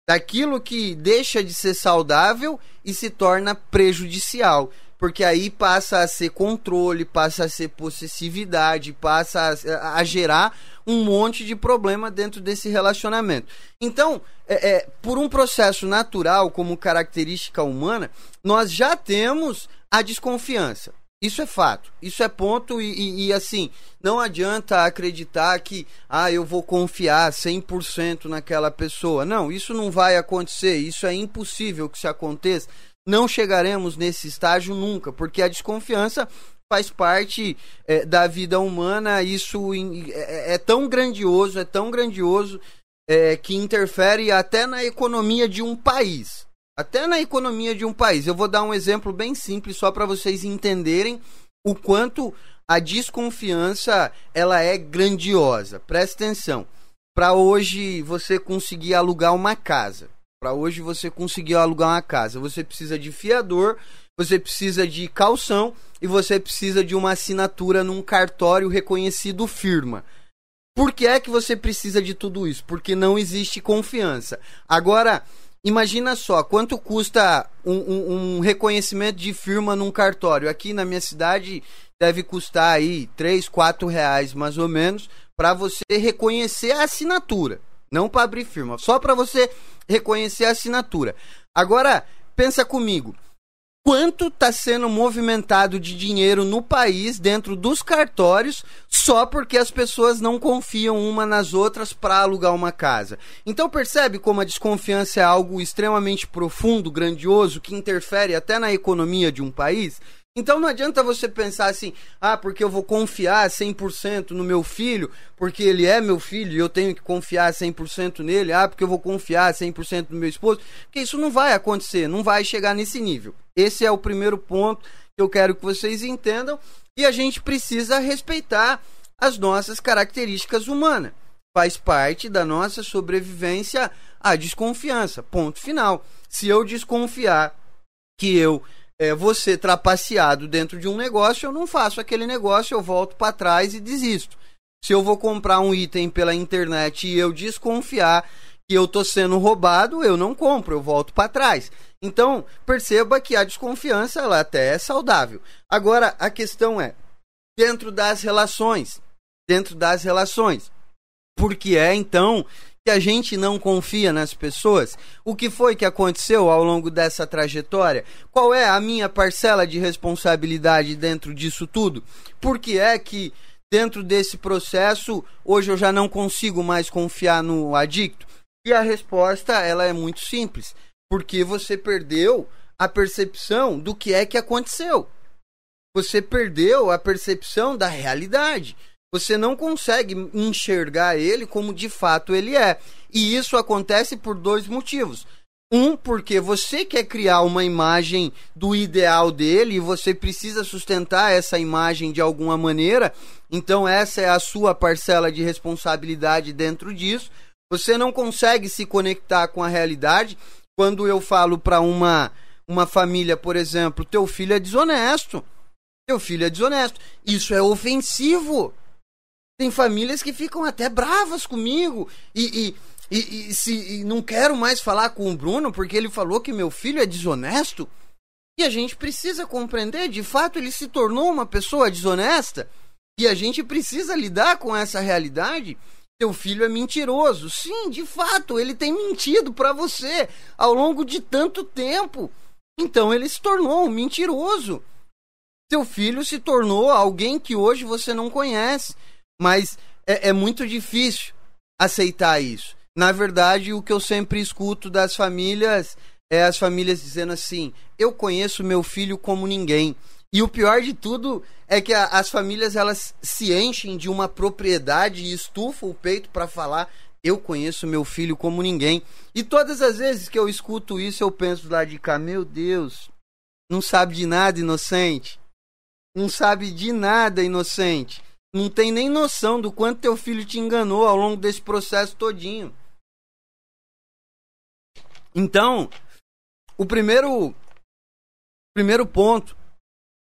daquilo que deixa de ser saudável e se torna prejudicial porque aí passa a ser controle, passa a ser possessividade, passa a, a gerar um monte de problema dentro desse relacionamento. Então, é, é, por um processo natural, como característica humana, nós já temos a desconfiança. Isso é fato, isso é ponto e, e, e, assim, não adianta acreditar que ah, eu vou confiar 100% naquela pessoa. Não, isso não vai acontecer, isso é impossível que isso aconteça não chegaremos nesse estágio nunca, porque a desconfiança faz parte é, da vida humana. Isso é, é, tão grandioso, é tão grandioso é, que interfere até na economia de um país. Até na economia de um país. Eu vou dar um exemplo bem simples só para vocês entenderem o quanto a desconfiança ela é grandiosa. Presta atenção. Para hoje você conseguir alugar uma casa, para hoje você conseguir alugar uma casa, você precisa de fiador, você precisa de calção e você precisa de uma assinatura num cartório reconhecido firma. Por que é que você precisa de tudo isso? Porque não existe confiança. Agora, imagina só, quanto custa um, um, um reconhecimento de firma num cartório? Aqui na minha cidade deve custar aí 3, 4 reais mais ou menos para você reconhecer a assinatura. Não para abrir firma, só para você reconhecer a assinatura. Agora, pensa comigo. Quanto está sendo movimentado de dinheiro no país, dentro dos cartórios, só porque as pessoas não confiam uma nas outras para alugar uma casa? Então, percebe como a desconfiança é algo extremamente profundo, grandioso, que interfere até na economia de um país? Então não adianta você pensar assim, ah, porque eu vou confiar 100% no meu filho, porque ele é meu filho e eu tenho que confiar 100% nele, ah, porque eu vou confiar 100% no meu esposo, porque isso não vai acontecer, não vai chegar nesse nível. Esse é o primeiro ponto que eu quero que vocês entendam e a gente precisa respeitar as nossas características humanas. Faz parte da nossa sobrevivência a desconfiança. Ponto final. Se eu desconfiar que eu é, você trapaceado dentro de um negócio, eu não faço aquele negócio, eu volto para trás e desisto. Se eu vou comprar um item pela internet e eu desconfiar que eu tô sendo roubado, eu não compro, eu volto para trás. Então, perceba que a desconfiança ela até é saudável. Agora, a questão é dentro das relações, dentro das relações. Porque é então que a gente não confia nas pessoas? O que foi que aconteceu ao longo dessa trajetória? Qual é a minha parcela de responsabilidade dentro disso tudo? Por que é que dentro desse processo hoje eu já não consigo mais confiar no adicto? E a resposta ela é muito simples, porque você perdeu a percepção do que é que aconteceu. Você perdeu a percepção da realidade. Você não consegue enxergar ele como de fato ele é. E isso acontece por dois motivos. Um, porque você quer criar uma imagem do ideal dele e você precisa sustentar essa imagem de alguma maneira. Então, essa é a sua parcela de responsabilidade dentro disso. Você não consegue se conectar com a realidade. Quando eu falo para uma, uma família, por exemplo, teu filho é desonesto. Teu filho é desonesto. Isso é ofensivo. Tem famílias que ficam até bravas comigo e, e, e, e se não quero mais falar com o Bruno porque ele falou que meu filho é desonesto. E a gente precisa compreender, de fato, ele se tornou uma pessoa desonesta. E a gente precisa lidar com essa realidade. Teu filho é mentiroso. Sim, de fato, ele tem mentido para você ao longo de tanto tempo. Então ele se tornou um mentiroso. Teu filho se tornou alguém que hoje você não conhece. Mas é, é muito difícil aceitar isso. Na verdade, o que eu sempre escuto das famílias é as famílias dizendo assim: eu conheço meu filho como ninguém. E o pior de tudo é que a, as famílias elas se enchem de uma propriedade e estufam o peito para falar: eu conheço meu filho como ninguém. E todas as vezes que eu escuto isso, eu penso lá de cá: meu Deus, não sabe de nada, inocente. Não sabe de nada, inocente não tem nem noção do quanto teu filho te enganou ao longo desse processo todinho. Então, o primeiro primeiro ponto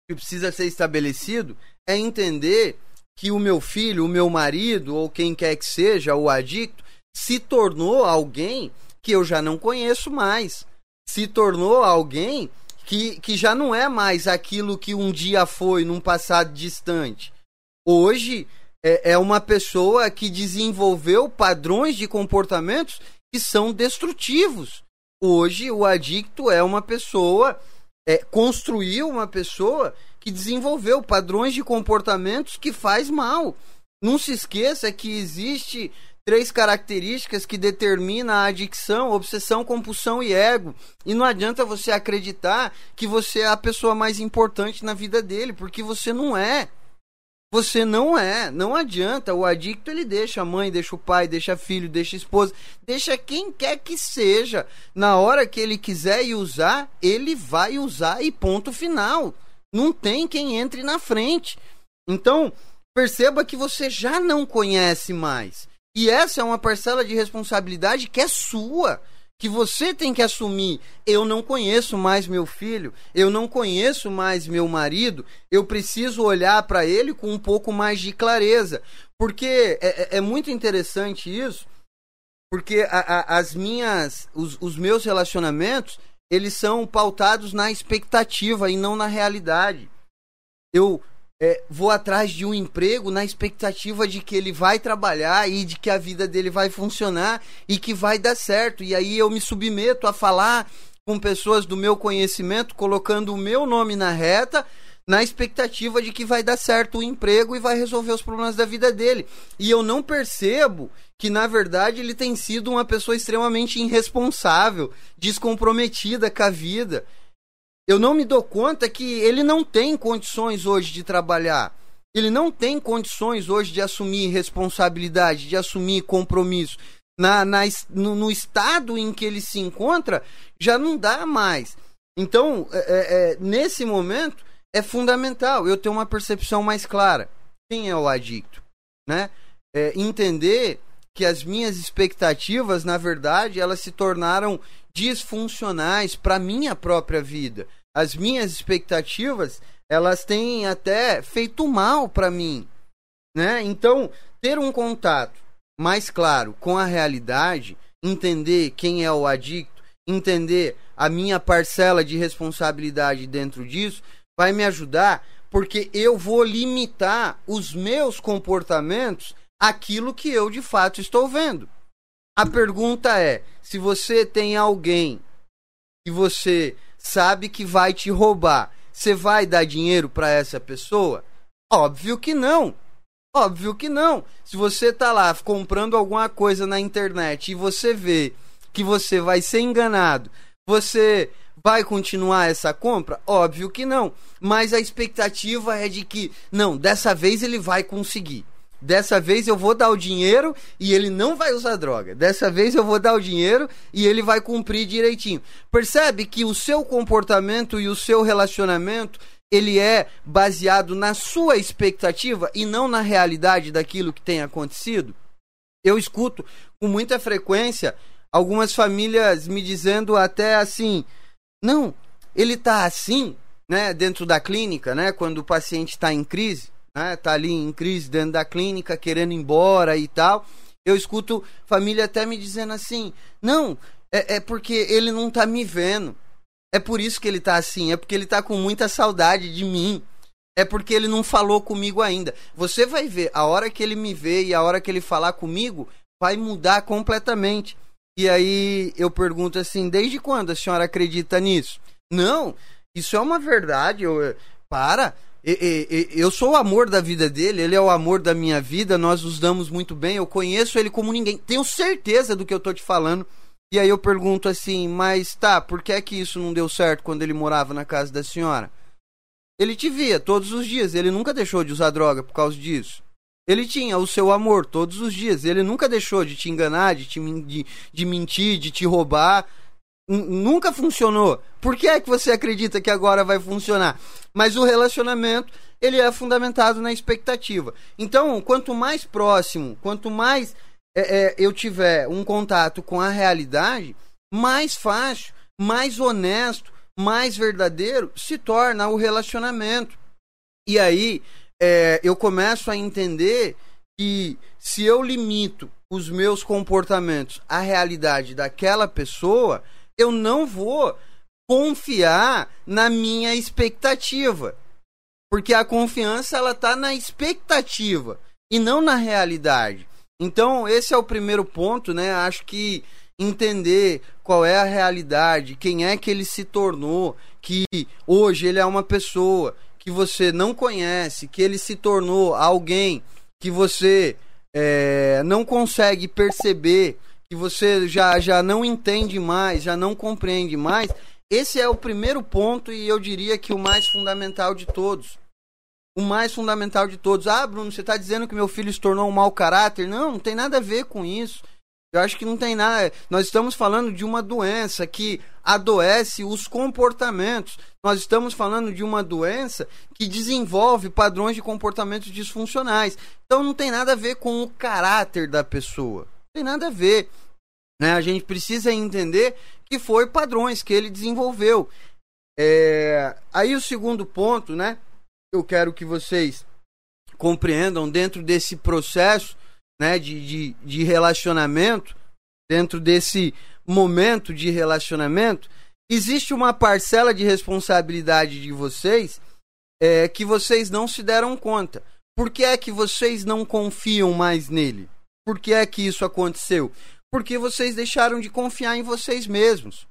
que precisa ser estabelecido é entender que o meu filho, o meu marido ou quem quer que seja, o adicto, se tornou alguém que eu já não conheço mais. Se tornou alguém que, que já não é mais aquilo que um dia foi num passado distante hoje é, é uma pessoa que desenvolveu padrões de comportamentos que são destrutivos. Hoje, o adicto é uma pessoa, é, construiu uma pessoa que desenvolveu padrões de comportamentos que faz mal. Não se esqueça que existe três características que determinam a adicção, obsessão, compulsão e ego. E não adianta você acreditar que você é a pessoa mais importante na vida dele, porque você não é. Você não é, não adianta. O adicto ele deixa a mãe, deixa o pai, deixa filho, deixa esposa, deixa quem quer que seja. Na hora que ele quiser ir usar, ele vai usar e ponto final. Não tem quem entre na frente. Então, perceba que você já não conhece mais. E essa é uma parcela de responsabilidade que é sua que você tem que assumir. Eu não conheço mais meu filho, eu não conheço mais meu marido, eu preciso olhar para ele com um pouco mais de clareza. Porque é, é, é muito interessante isso, porque a, a, as minhas, os, os meus relacionamentos, eles são pautados na expectativa e não na realidade. Eu é, vou atrás de um emprego na expectativa de que ele vai trabalhar e de que a vida dele vai funcionar e que vai dar certo. E aí eu me submeto a falar com pessoas do meu conhecimento, colocando o meu nome na reta, na expectativa de que vai dar certo o emprego e vai resolver os problemas da vida dele. E eu não percebo que, na verdade, ele tem sido uma pessoa extremamente irresponsável, descomprometida com a vida eu não me dou conta que ele não tem condições hoje de trabalhar. Ele não tem condições hoje de assumir responsabilidade, de assumir compromisso. Na, na no, no, estado em que ele se encontra, já não dá mais. Então, é, é, é, nesse momento, é fundamental eu ter uma percepção mais clara. Quem é o adicto? Né? É, entender que as minhas expectativas, na verdade, elas se tornaram disfuncionais para minha própria vida as minhas expectativas, elas têm até feito mal para mim, né? Então, ter um contato mais claro com a realidade, entender quem é o adicto, entender a minha parcela de responsabilidade dentro disso, vai me ajudar porque eu vou limitar os meus comportamentos àquilo que eu de fato estou vendo. A pergunta é: se você tem alguém que você sabe que vai te roubar, você vai dar dinheiro para essa pessoa? Óbvio que não. Óbvio que não. Se você tá lá comprando alguma coisa na internet e você vê que você vai ser enganado, você vai continuar essa compra? Óbvio que não. Mas a expectativa é de que, não, dessa vez ele vai conseguir. Dessa vez eu vou dar o dinheiro e ele não vai usar droga. Dessa vez eu vou dar o dinheiro e ele vai cumprir direitinho. Percebe que o seu comportamento e o seu relacionamento ele é baseado na sua expectativa e não na realidade daquilo que tem acontecido? Eu escuto com muita frequência algumas famílias me dizendo até assim: "Não, ele tá assim, né, dentro da clínica, né, quando o paciente está em crise, né, tá ali em crise dentro da clínica, querendo ir embora e tal. Eu escuto família até me dizendo assim: não, é, é porque ele não tá me vendo. É por isso que ele tá assim, é porque ele tá com muita saudade de mim. É porque ele não falou comigo ainda. Você vai ver, a hora que ele me vê e a hora que ele falar comigo, vai mudar completamente. E aí eu pergunto assim: desde quando a senhora acredita nisso? Não, isso é uma verdade. Eu, para, eu sou o amor da vida dele, ele é o amor da minha vida, nós nos damos muito bem, eu conheço ele como ninguém, tenho certeza do que eu tô te falando. E aí eu pergunto assim, mas tá, por que é que isso não deu certo quando ele morava na casa da senhora? Ele te via todos os dias, ele nunca deixou de usar droga por causa disso. Ele tinha o seu amor todos os dias, ele nunca deixou de te enganar, de, te, de, de mentir, de te roubar, nunca funcionou. Por que é que você acredita que agora vai funcionar? Mas o relacionamento, ele é fundamentado na expectativa. Então, quanto mais próximo, quanto mais é, é, eu tiver um contato com a realidade, mais fácil, mais honesto, mais verdadeiro se torna o relacionamento. E aí é, eu começo a entender que se eu limito os meus comportamentos à realidade daquela pessoa, eu não vou confiar na minha expectativa. Porque a confiança ela tá na expectativa e não na realidade. Então, esse é o primeiro ponto, né? Acho que entender qual é a realidade, quem é que ele se tornou, que hoje ele é uma pessoa que você não conhece, que ele se tornou alguém que você é, não consegue perceber que você já, já não entende mais, já não compreende mais, esse é o primeiro ponto e eu diria que o mais fundamental de todos. O mais fundamental de todos. Ah, Bruno, você está dizendo que meu filho se tornou um mau caráter? Não, não tem nada a ver com isso. Eu acho que não tem nada. Nós estamos falando de uma doença que adoece os comportamentos. Nós estamos falando de uma doença que desenvolve padrões de comportamentos disfuncionais. Então não tem nada a ver com o caráter da pessoa. Tem nada a ver. Né? A gente precisa entender que foi padrões que ele desenvolveu. É... Aí o segundo ponto, né? Eu quero que vocês compreendam dentro desse processo né, de, de, de relacionamento, dentro desse momento de relacionamento, existe uma parcela de responsabilidade de vocês é que vocês não se deram conta. Por que é que vocês não confiam mais nele? Por que é que isso aconteceu? Porque vocês deixaram de confiar em vocês mesmos.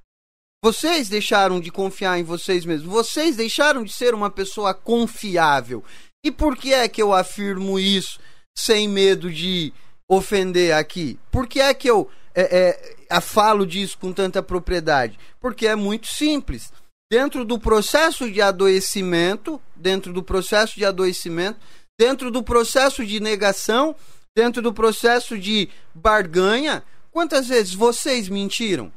Vocês deixaram de confiar em vocês mesmos. Vocês deixaram de ser uma pessoa confiável. E por que é que eu afirmo isso sem medo de ofender aqui? Por que é que eu é, é, falo disso com tanta propriedade? Porque é muito simples. Dentro do processo de adoecimento, dentro do processo de adoecimento, dentro do processo de negação, dentro do processo de barganha, quantas vezes vocês mentiram?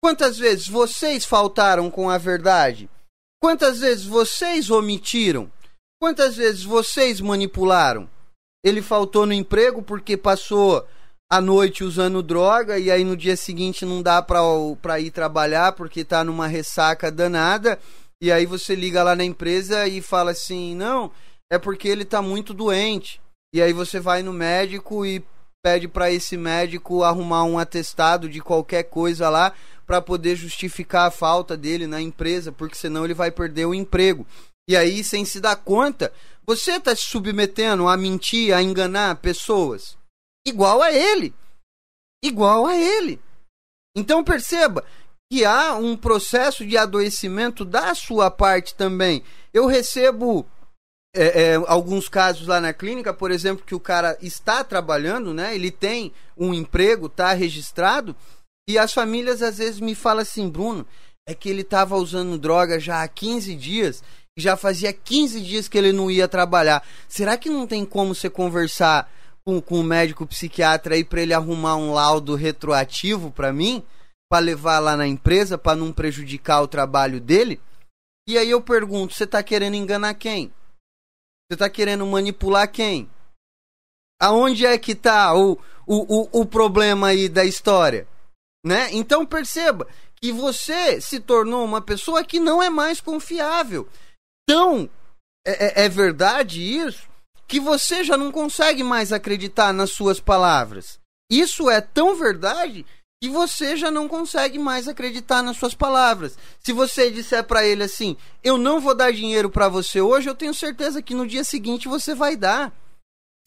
Quantas vezes vocês faltaram com a verdade? Quantas vezes vocês omitiram? Quantas vezes vocês manipularam? Ele faltou no emprego porque passou a noite usando droga e aí no dia seguinte não dá para ir trabalhar porque tá numa ressaca danada. E aí você liga lá na empresa e fala assim: "Não, é porque ele tá muito doente". E aí você vai no médico e pede para esse médico arrumar um atestado de qualquer coisa lá para poder justificar a falta dele na empresa, porque senão ele vai perder o emprego. E aí, sem se dar conta, você está se submetendo a mentir, a enganar pessoas. Igual a ele. Igual a ele. Então perceba que há um processo de adoecimento da sua parte também. Eu recebo é, é, alguns casos lá na clínica, por exemplo, que o cara está trabalhando, né? Ele tem um emprego, está registrado, e as famílias às vezes me falam assim, Bruno, é que ele estava usando droga já há 15 dias, já fazia 15 dias que ele não ia trabalhar. Será que não tem como você conversar com, com o médico psiquiatra aí para ele arrumar um laudo retroativo para mim? Para levar lá na empresa, para não prejudicar o trabalho dele? E aí eu pergunto, você está querendo enganar quem? Você está querendo manipular quem? Aonde é que está o, o, o, o problema aí da história? né? Então perceba que você se tornou uma pessoa que não é mais confiável. Então, é, é, é verdade isso que você já não consegue mais acreditar nas suas palavras. Isso é tão verdade que você já não consegue mais acreditar nas suas palavras. Se você disser para ele assim: "Eu não vou dar dinheiro para você hoje", eu tenho certeza que no dia seguinte você vai dar.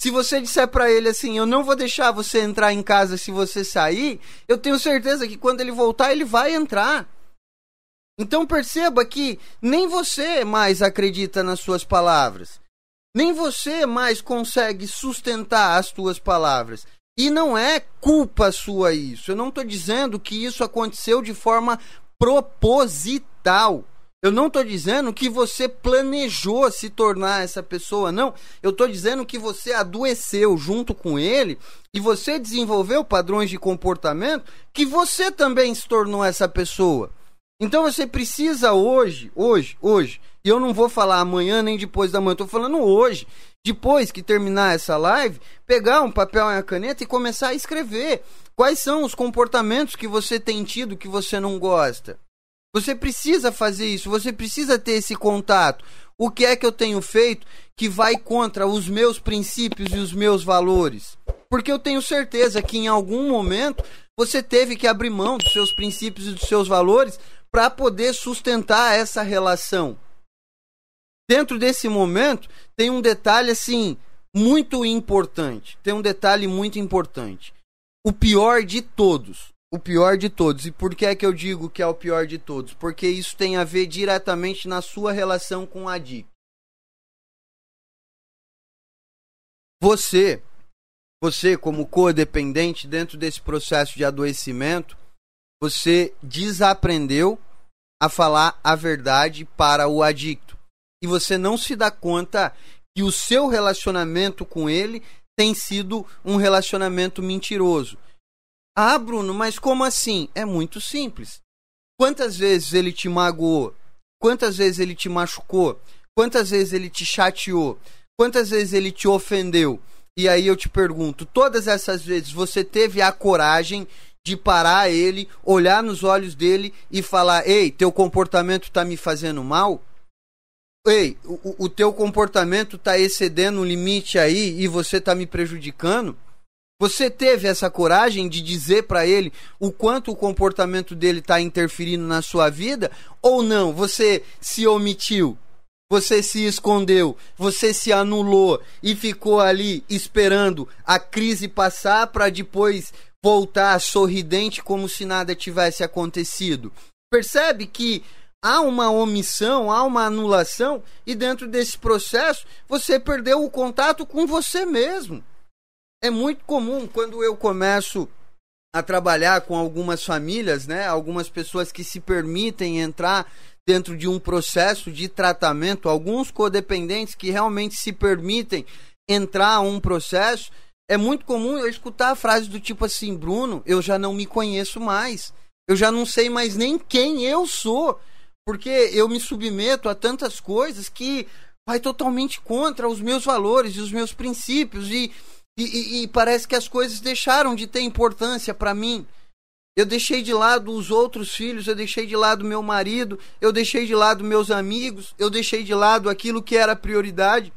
Se você disser para ele assim, eu não vou deixar você entrar em casa se você sair, eu tenho certeza que quando ele voltar, ele vai entrar. Então perceba que nem você mais acredita nas suas palavras. Nem você mais consegue sustentar as suas palavras. E não é culpa sua isso. Eu não estou dizendo que isso aconteceu de forma proposital. Eu não estou dizendo que você planejou se tornar essa pessoa, não. Eu estou dizendo que você adoeceu junto com ele e você desenvolveu padrões de comportamento que você também se tornou essa pessoa. Então você precisa hoje, hoje, hoje, e eu não vou falar amanhã nem depois da manhã, estou falando hoje, depois que terminar essa live, pegar um papel e uma caneta e começar a escrever quais são os comportamentos que você tem tido que você não gosta. Você precisa fazer isso, você precisa ter esse contato. O que é que eu tenho feito que vai contra os meus princípios e os meus valores? Porque eu tenho certeza que em algum momento você teve que abrir mão dos seus princípios e dos seus valores para poder sustentar essa relação. Dentro desse momento, tem um detalhe assim muito importante. Tem um detalhe muito importante. O pior de todos o pior de todos. E por que é que eu digo que é o pior de todos? Porque isso tem a ver diretamente na sua relação com a DIC. Você, você como codependente dentro desse processo de adoecimento, você desaprendeu a falar a verdade para o adicto. E você não se dá conta que o seu relacionamento com ele tem sido um relacionamento mentiroso ah, Bruno, mas como assim? É muito simples. Quantas vezes ele te magoou? Quantas vezes ele te machucou? Quantas vezes ele te chateou? Quantas vezes ele te ofendeu? E aí eu te pergunto, todas essas vezes você teve a coragem de parar ele, olhar nos olhos dele e falar: "Ei, teu comportamento está me fazendo mal?" Ei, o, o teu comportamento está excedendo um limite aí e você está me prejudicando? Você teve essa coragem de dizer para ele o quanto o comportamento dele está interferindo na sua vida ou não? Você se omitiu? você se escondeu, você se anulou e ficou ali esperando a crise passar para depois voltar sorridente como se nada tivesse acontecido. Percebe que há uma omissão, há uma anulação e dentro desse processo você perdeu o contato com você mesmo. É muito comum quando eu começo a trabalhar com algumas famílias, né, algumas pessoas que se permitem entrar dentro de um processo de tratamento, alguns codependentes que realmente se permitem entrar a um processo, é muito comum eu escutar a frase do tipo assim, Bruno, eu já não me conheço mais. Eu já não sei mais nem quem eu sou, porque eu me submeto a tantas coisas que vai totalmente contra os meus valores e os meus princípios e, e, e parece que as coisas deixaram de ter importância para mim. Eu deixei de lado os outros filhos, eu deixei de lado meu marido, eu deixei de lado meus amigos, eu deixei de lado aquilo que era prioridade,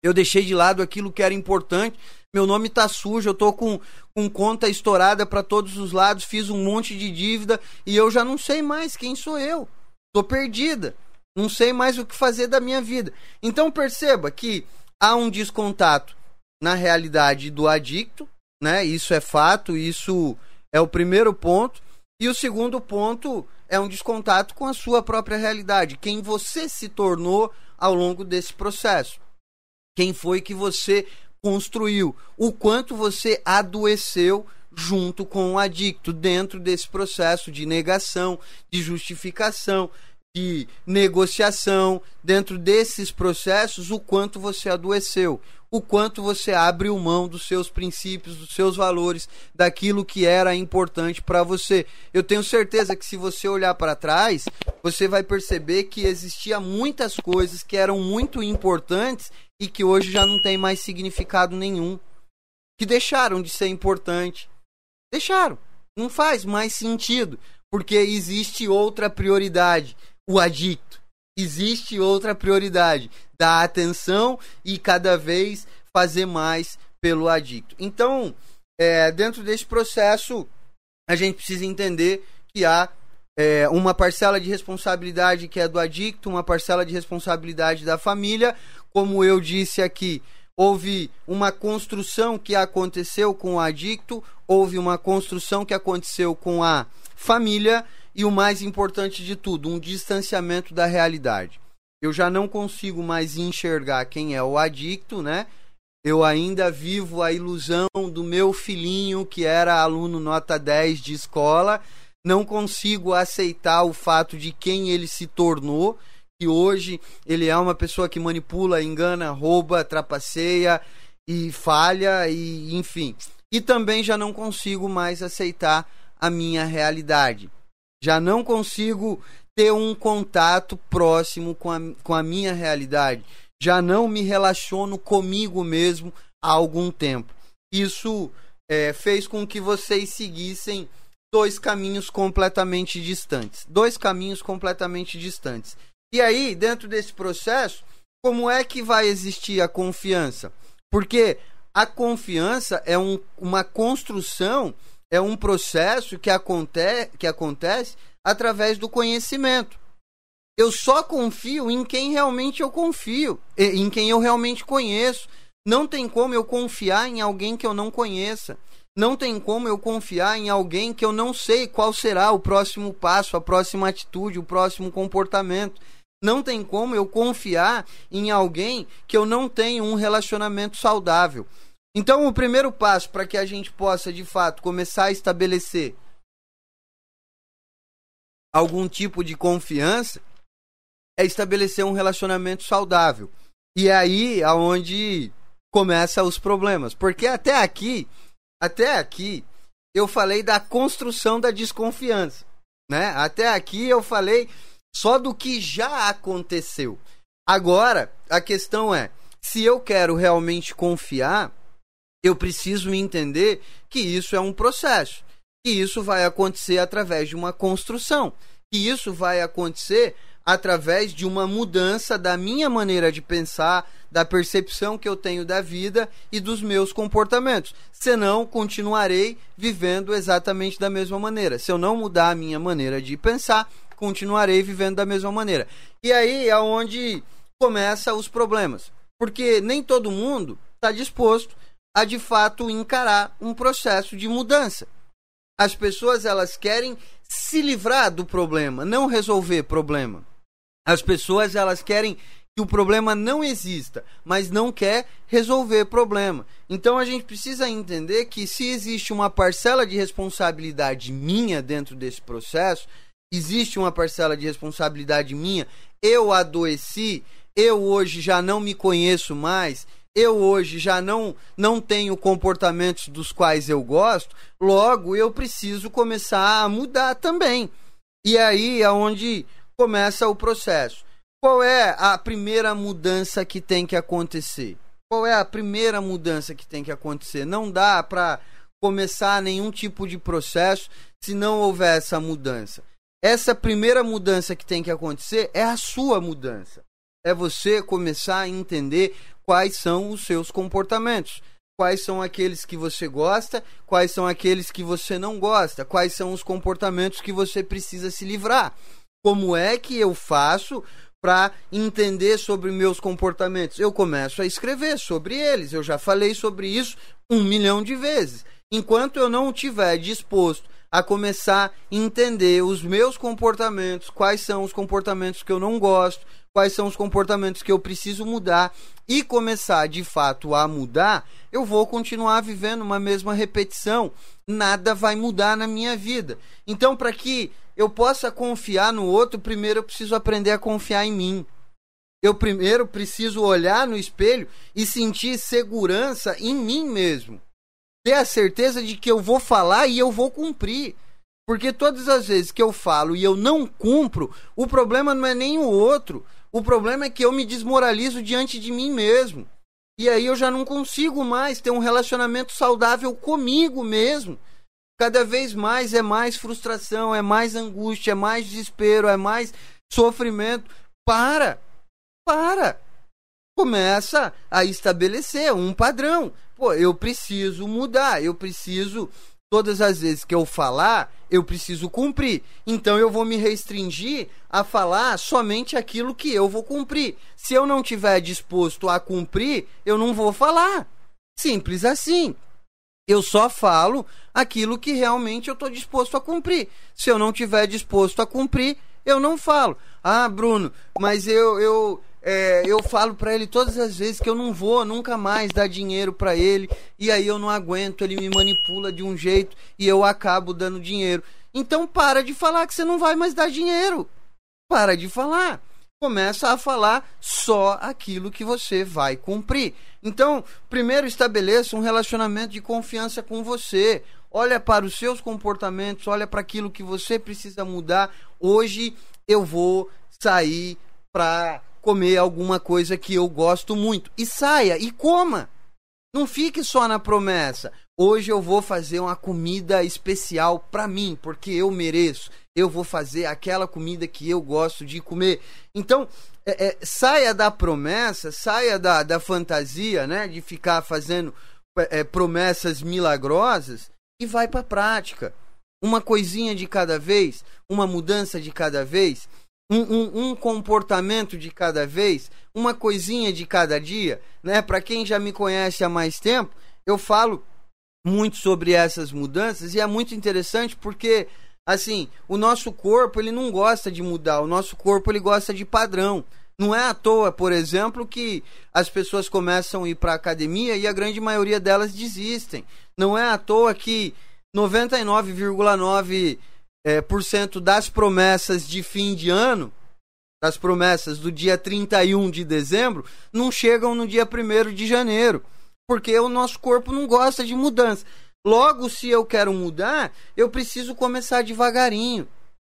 eu deixei de lado aquilo que era importante. Meu nome tá sujo, eu tô com, com conta estourada para todos os lados, fiz um monte de dívida e eu já não sei mais quem sou eu. Tô perdida, não sei mais o que fazer da minha vida. Então perceba que há um descontato na realidade do adicto, né? Isso é fato, isso é o primeiro ponto. E o segundo ponto é um descontato com a sua própria realidade. Quem você se tornou ao longo desse processo. Quem foi que você construiu. O quanto você adoeceu junto com o adicto dentro desse processo de negação, de justificação, de negociação, dentro desses processos, o quanto você adoeceu o quanto você abre mão dos seus princípios, dos seus valores, daquilo que era importante para você. Eu tenho certeza que se você olhar para trás, você vai perceber que existia muitas coisas que eram muito importantes e que hoje já não tem mais significado nenhum, que deixaram de ser importante. Deixaram. Não faz mais sentido, porque existe outra prioridade, o adicto. Existe outra prioridade, dar atenção e cada vez fazer mais pelo adicto. Então, é, dentro desse processo, a gente precisa entender que há é, uma parcela de responsabilidade que é do adicto, uma parcela de responsabilidade da família. Como eu disse aqui, houve uma construção que aconteceu com o adicto, houve uma construção que aconteceu com a família e o mais importante de tudo, um distanciamento da realidade eu já não consigo mais enxergar quem é o adicto, né? Eu ainda vivo a ilusão do meu filhinho que era aluno nota 10 de escola. Não consigo aceitar o fato de quem ele se tornou, que hoje ele é uma pessoa que manipula, engana, rouba, trapaceia e falha e enfim. E também já não consigo mais aceitar a minha realidade. Já não consigo ter um contato próximo com a, com a minha realidade. Já não me relaciono comigo mesmo há algum tempo. Isso é, fez com que vocês seguissem dois caminhos completamente distantes. Dois caminhos completamente distantes. E aí, dentro desse processo, como é que vai existir a confiança? Porque a confiança é um, uma construção, é um processo que, aconte, que acontece através do conhecimento. Eu só confio em quem realmente eu confio, em quem eu realmente conheço. Não tem como eu confiar em alguém que eu não conheça. Não tem como eu confiar em alguém que eu não sei qual será o próximo passo, a próxima atitude, o próximo comportamento. Não tem como eu confiar em alguém que eu não tenho um relacionamento saudável. Então, o primeiro passo para que a gente possa, de fato, começar a estabelecer algum tipo de confiança é estabelecer um relacionamento saudável. E é aí aonde começa os problemas, porque até aqui, até aqui eu falei da construção da desconfiança, né? Até aqui eu falei só do que já aconteceu. Agora, a questão é, se eu quero realmente confiar, eu preciso entender que isso é um processo. E isso vai acontecer através de uma construção. E isso vai acontecer através de uma mudança da minha maneira de pensar, da percepção que eu tenho da vida e dos meus comportamentos. Senão, continuarei vivendo exatamente da mesma maneira. Se eu não mudar a minha maneira de pensar, continuarei vivendo da mesma maneira. E aí é onde começa os problemas. Porque nem todo mundo está disposto a de fato encarar um processo de mudança. As pessoas elas querem se livrar do problema, não resolver problema. As pessoas elas querem que o problema não exista, mas não quer resolver problema. Então a gente precisa entender que se existe uma parcela de responsabilidade minha dentro desse processo, existe uma parcela de responsabilidade minha, eu adoeci, eu hoje já não me conheço mais, eu hoje já não, não tenho comportamentos dos quais eu gosto, logo eu preciso começar a mudar também. E aí é onde começa o processo. Qual é a primeira mudança que tem que acontecer? Qual é a primeira mudança que tem que acontecer? Não dá para começar nenhum tipo de processo se não houver essa mudança. Essa primeira mudança que tem que acontecer é a sua mudança. É você começar a entender quais são os seus comportamentos. Quais são aqueles que você gosta, quais são aqueles que você não gosta, quais são os comportamentos que você precisa se livrar. Como é que eu faço para entender sobre meus comportamentos? Eu começo a escrever sobre eles. Eu já falei sobre isso um milhão de vezes. Enquanto eu não estiver disposto a começar a entender os meus comportamentos, quais são os comportamentos que eu não gosto, quais são os comportamentos que eu preciso mudar e começar de fato a mudar, eu vou continuar vivendo uma mesma repetição. Nada vai mudar na minha vida. Então, para que eu possa confiar no outro, primeiro eu preciso aprender a confiar em mim. Eu primeiro preciso olhar no espelho e sentir segurança em mim mesmo ter a certeza de que eu vou falar e eu vou cumprir. Porque todas as vezes que eu falo e eu não cumpro, o problema não é nem o outro. O problema é que eu me desmoralizo diante de mim mesmo. E aí eu já não consigo mais ter um relacionamento saudável comigo mesmo. Cada vez mais é mais frustração, é mais angústia, é mais desespero, é mais sofrimento. Para! Para! Começa a estabelecer um padrão pô, eu preciso mudar, eu preciso todas as vezes que eu falar, eu preciso cumprir. Então eu vou me restringir a falar somente aquilo que eu vou cumprir. Se eu não tiver disposto a cumprir, eu não vou falar. Simples assim. Eu só falo aquilo que realmente eu estou disposto a cumprir. Se eu não tiver disposto a cumprir, eu não falo. Ah, Bruno, mas eu, eu, é, eu falo para ele todas as vezes que eu não vou nunca mais dar dinheiro para ele e aí eu não aguento, ele me manipula de um jeito e eu acabo dando dinheiro. Então para de falar que você não vai mais dar dinheiro. Para de falar. Começa a falar só aquilo que você vai cumprir. Então, primeiro estabeleça um relacionamento de confiança com você. Olha para os seus comportamentos, olha para aquilo que você precisa mudar. Hoje eu vou sair para comer alguma coisa que eu gosto muito. E saia e coma. Não fique só na promessa. Hoje eu vou fazer uma comida especial para mim, porque eu mereço. Eu vou fazer aquela comida que eu gosto de comer. Então, é, é, saia da promessa, saia da, da fantasia, né? De ficar fazendo é, promessas milagrosas e vai para a prática. Uma coisinha de cada vez, uma mudança de cada vez um, um, um, comportamento de cada vez, uma coisinha de cada dia, né? Para quem já me conhece há mais tempo, eu falo muito sobre essas mudanças e é muito interessante porque assim, o nosso corpo ele não gosta de mudar, o nosso corpo ele gosta de padrão. Não é à toa, por exemplo, que as pessoas começam a ir para academia e a grande maioria delas desistem. Não é à toa que 99,9 é, por cento das promessas de fim de ano, das promessas do dia 31 de dezembro, não chegam no dia 1 de janeiro. Porque o nosso corpo não gosta de mudança. Logo, se eu quero mudar, eu preciso começar devagarinho.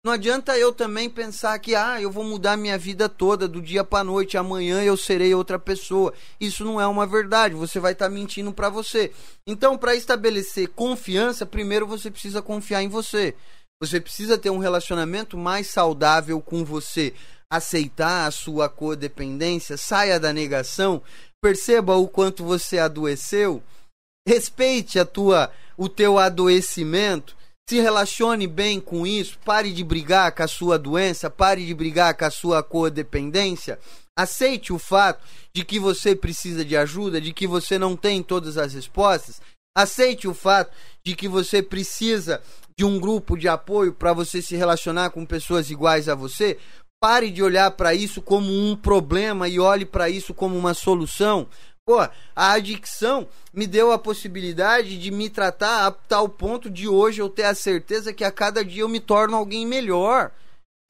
Não adianta eu também pensar que ah, eu vou mudar minha vida toda do dia para noite, amanhã eu serei outra pessoa. Isso não é uma verdade, você vai estar tá mentindo para você. Então, para estabelecer confiança, primeiro você precisa confiar em você. Você precisa ter um relacionamento mais saudável com você. Aceitar a sua codependência, saia da negação, perceba o quanto você adoeceu, respeite a tua o teu adoecimento, se relacione bem com isso, pare de brigar com a sua doença, pare de brigar com a sua codependência, Aceite o fato de que você precisa de ajuda, de que você não tem todas as respostas. Aceite o fato de que você precisa de um grupo de apoio para você se relacionar com pessoas iguais a você. Pare de olhar para isso como um problema e olhe para isso como uma solução. Pô, a adicção me deu a possibilidade de me tratar a tal ponto de hoje eu ter a certeza que a cada dia eu me torno alguém melhor.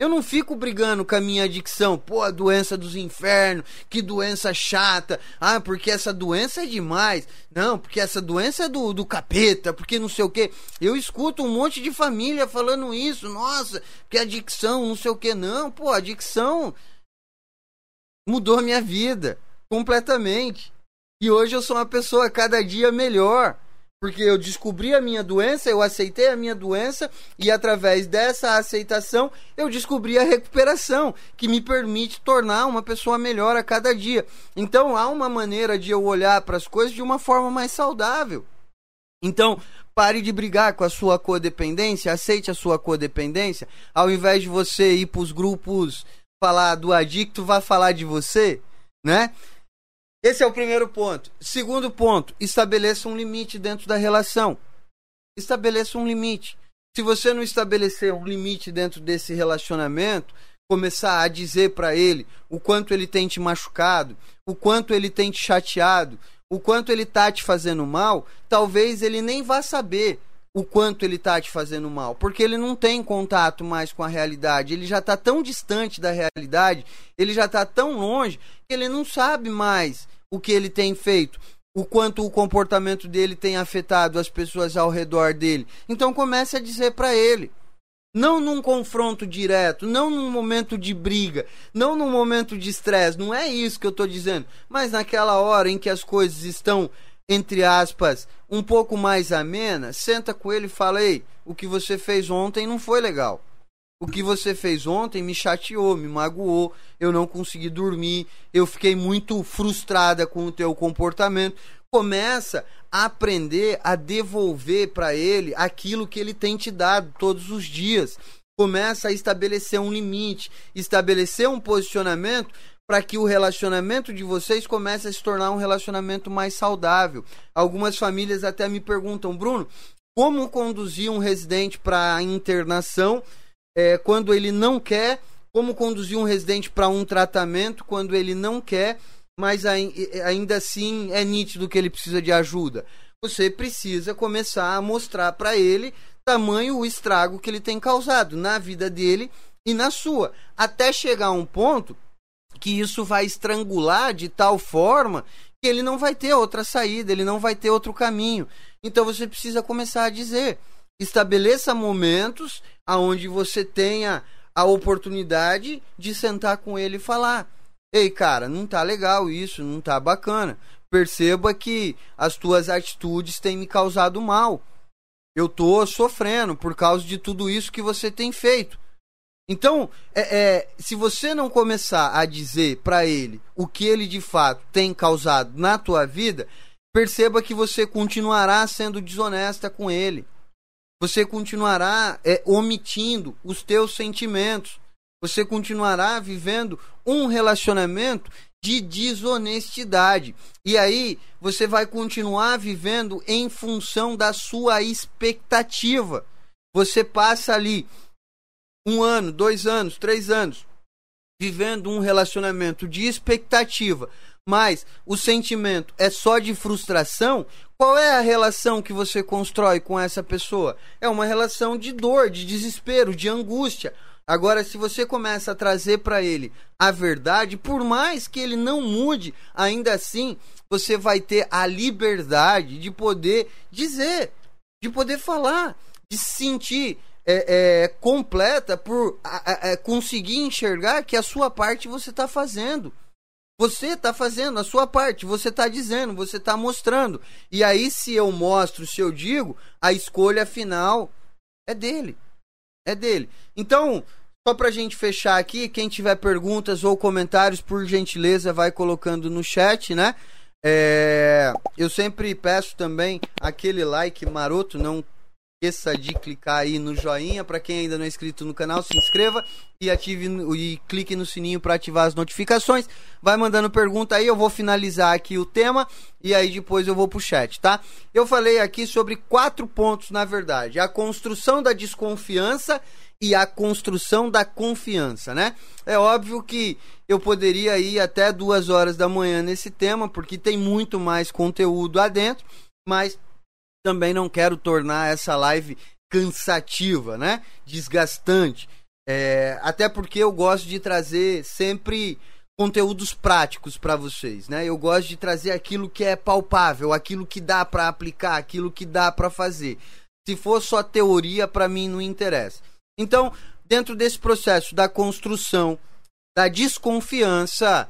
Eu não fico brigando com a minha adicção. Pô, a doença dos infernos, que doença chata. Ah, porque essa doença é demais. Não, porque essa doença é do, do capeta, porque não sei o que. Eu escuto um monte de família falando isso. Nossa, que adicção, não sei o que. Não, pô, adicção mudou a minha vida completamente. E hoje eu sou uma pessoa cada dia melhor. Porque eu descobri a minha doença, eu aceitei a minha doença e através dessa aceitação eu descobri a recuperação, que me permite tornar uma pessoa melhor a cada dia. Então há uma maneira de eu olhar para as coisas de uma forma mais saudável. Então, pare de brigar com a sua codependência, aceite a sua codependência, ao invés de você ir para os grupos falar do adicto, vá falar de você, né? Esse é o primeiro ponto. Segundo ponto, estabeleça um limite dentro da relação. Estabeleça um limite. Se você não estabelecer um limite dentro desse relacionamento, começar a dizer para ele o quanto ele tem te machucado, o quanto ele tem te chateado, o quanto ele tá te fazendo mal, talvez ele nem vá saber o quanto ele tá te fazendo mal, porque ele não tem contato mais com a realidade, ele já está tão distante da realidade, ele já está tão longe que ele não sabe mais o que ele tem feito, o quanto o comportamento dele tem afetado as pessoas ao redor dele. Então comece a dizer para ele. Não num confronto direto, não num momento de briga, não num momento de estresse, não é isso que eu estou dizendo. Mas naquela hora em que as coisas estão, entre aspas, um pouco mais amenas, senta com ele e fala: Ei, o que você fez ontem não foi legal. O que você fez ontem me chateou, me magoou, eu não consegui dormir, eu fiquei muito frustrada com o teu comportamento. Começa a aprender a devolver para ele aquilo que ele tem te dado todos os dias. Começa a estabelecer um limite, estabelecer um posicionamento para que o relacionamento de vocês comece a se tornar um relacionamento mais saudável. Algumas famílias até me perguntam, Bruno, como conduzir um residente para internação é, quando ele não quer, como conduzir um residente para um tratamento quando ele não quer, mas ainda assim é nítido que ele precisa de ajuda. Você precisa começar a mostrar para ele tamanho o estrago que ele tem causado na vida dele e na sua, até chegar a um ponto que isso vai estrangular de tal forma que ele não vai ter outra saída, ele não vai ter outro caminho. Então você precisa começar a dizer: estabeleça momentos aonde você tenha a oportunidade de sentar com ele e falar: "Ei, cara, não tá legal isso, não tá bacana. Perceba que as tuas atitudes têm me causado mal. Eu tô sofrendo por causa de tudo isso que você tem feito. Então, é, é, se você não começar a dizer para ele o que ele de fato tem causado na tua vida, perceba que você continuará sendo desonesta com ele você continuará é, omitindo os teus sentimentos. Você continuará vivendo um relacionamento de desonestidade. E aí você vai continuar vivendo em função da sua expectativa. Você passa ali um ano, dois anos, três anos vivendo um relacionamento de expectativa, mas o sentimento é só de frustração, qual é a relação que você constrói com essa pessoa? É uma relação de dor, de desespero, de angústia. Agora, se você começa a trazer para ele a verdade, por mais que ele não mude, ainda assim você vai ter a liberdade de poder dizer, de poder falar, de se sentir é, é, completa por a, conseguir enxergar que a sua parte você está fazendo. Você está fazendo a sua parte, você está dizendo, você está mostrando. E aí, se eu mostro, se eu digo, a escolha final é dele. É dele. Então, só para a gente fechar aqui, quem tiver perguntas ou comentários, por gentileza, vai colocando no chat, né? É, eu sempre peço também aquele like maroto, não esqueça de clicar aí no joinha. Para quem ainda não é inscrito no canal, se inscreva e ative e clique no sininho para ativar as notificações. Vai mandando pergunta aí, eu vou finalizar aqui o tema e aí depois eu vou pro chat, tá? Eu falei aqui sobre quatro pontos, na verdade: a construção da desconfiança e a construção da confiança, né? É óbvio que eu poderia ir até duas horas da manhã nesse tema, porque tem muito mais conteúdo adentro, mas também não quero tornar essa live cansativa, né? Desgastante. É, até porque eu gosto de trazer sempre conteúdos práticos para vocês, né? Eu gosto de trazer aquilo que é palpável, aquilo que dá para aplicar, aquilo que dá para fazer. Se for só teoria, para mim não interessa. Então, dentro desse processo da construção da desconfiança,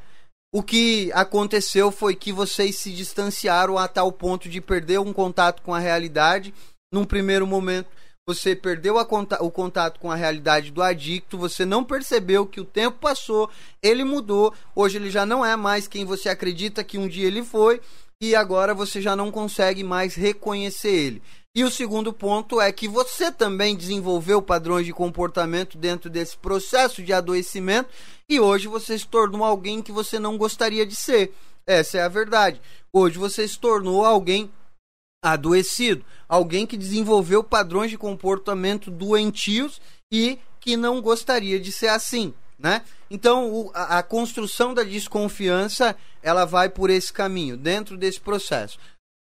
o que aconteceu foi que vocês se distanciaram a tal ponto de perder um contato com a realidade. Num primeiro momento, você perdeu conta o contato com a realidade do adicto, você não percebeu que o tempo passou, ele mudou, hoje ele já não é mais quem você acredita que um dia ele foi, e agora você já não consegue mais reconhecer ele. E o segundo ponto é que você também desenvolveu padrões de comportamento dentro desse processo de adoecimento e hoje você se tornou alguém que você não gostaria de ser. Essa é a verdade. Hoje você se tornou alguém adoecido, alguém que desenvolveu padrões de comportamento doentios e que não gostaria de ser assim, né? Então, o, a, a construção da desconfiança, ela vai por esse caminho, dentro desse processo.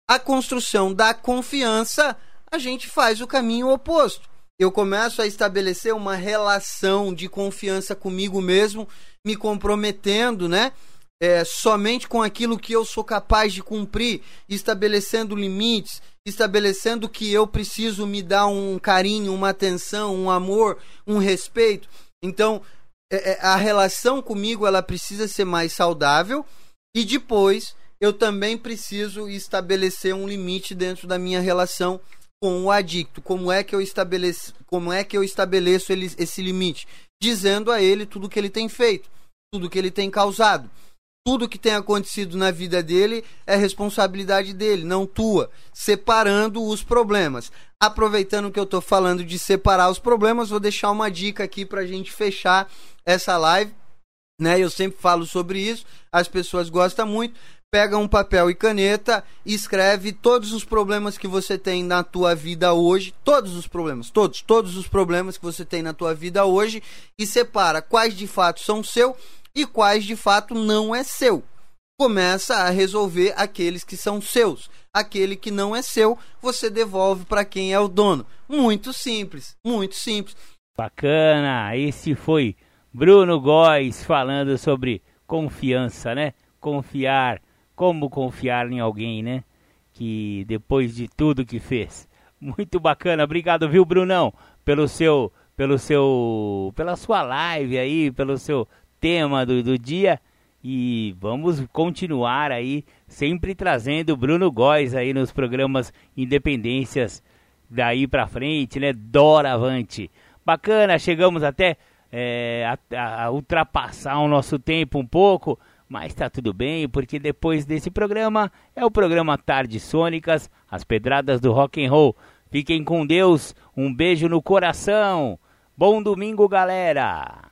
A construção da confiança, a gente faz o caminho oposto eu começo a estabelecer uma relação de confiança comigo mesmo, me comprometendo, né? É, somente com aquilo que eu sou capaz de cumprir, estabelecendo limites, estabelecendo que eu preciso me dar um carinho, uma atenção, um amor, um respeito. Então, é, é a relação comigo ela precisa ser mais saudável e depois eu também preciso estabelecer um limite dentro da minha relação com o adicto. Como é que eu estabeleço, como é que eu estabeleço ele, esse limite? Dizendo a ele tudo que ele tem feito, tudo que ele tem causado. Tudo que tem acontecido na vida dele é responsabilidade dele, não tua. Separando os problemas. Aproveitando que eu estou falando de separar os problemas, vou deixar uma dica aqui para a gente fechar essa live. Né? Eu sempre falo sobre isso, as pessoas gostam muito pega um papel e caneta e escreve todos os problemas que você tem na tua vida hoje, todos os problemas, todos, todos os problemas que você tem na tua vida hoje e separa quais de fato são seu e quais de fato não é seu. Começa a resolver aqueles que são seus. Aquele que não é seu, você devolve para quem é o dono. Muito simples, muito simples. Bacana. Esse foi Bruno Góes falando sobre confiança, né? Confiar como confiar em alguém, né? Que depois de tudo que fez. Muito bacana. Obrigado, viu, Brunão, pelo seu pelo seu pela sua live aí, pelo seu tema do, do dia. E vamos continuar aí, sempre trazendo Bruno Góes aí nos programas Independências daí pra frente, né? Doravante. Bacana, chegamos até é, a, a ultrapassar o nosso tempo um pouco. Mas tá tudo bem, porque depois desse programa é o programa Tardes Sônicas, as pedradas do rock and roll. Fiquem com Deus, um beijo no coração. Bom domingo, galera.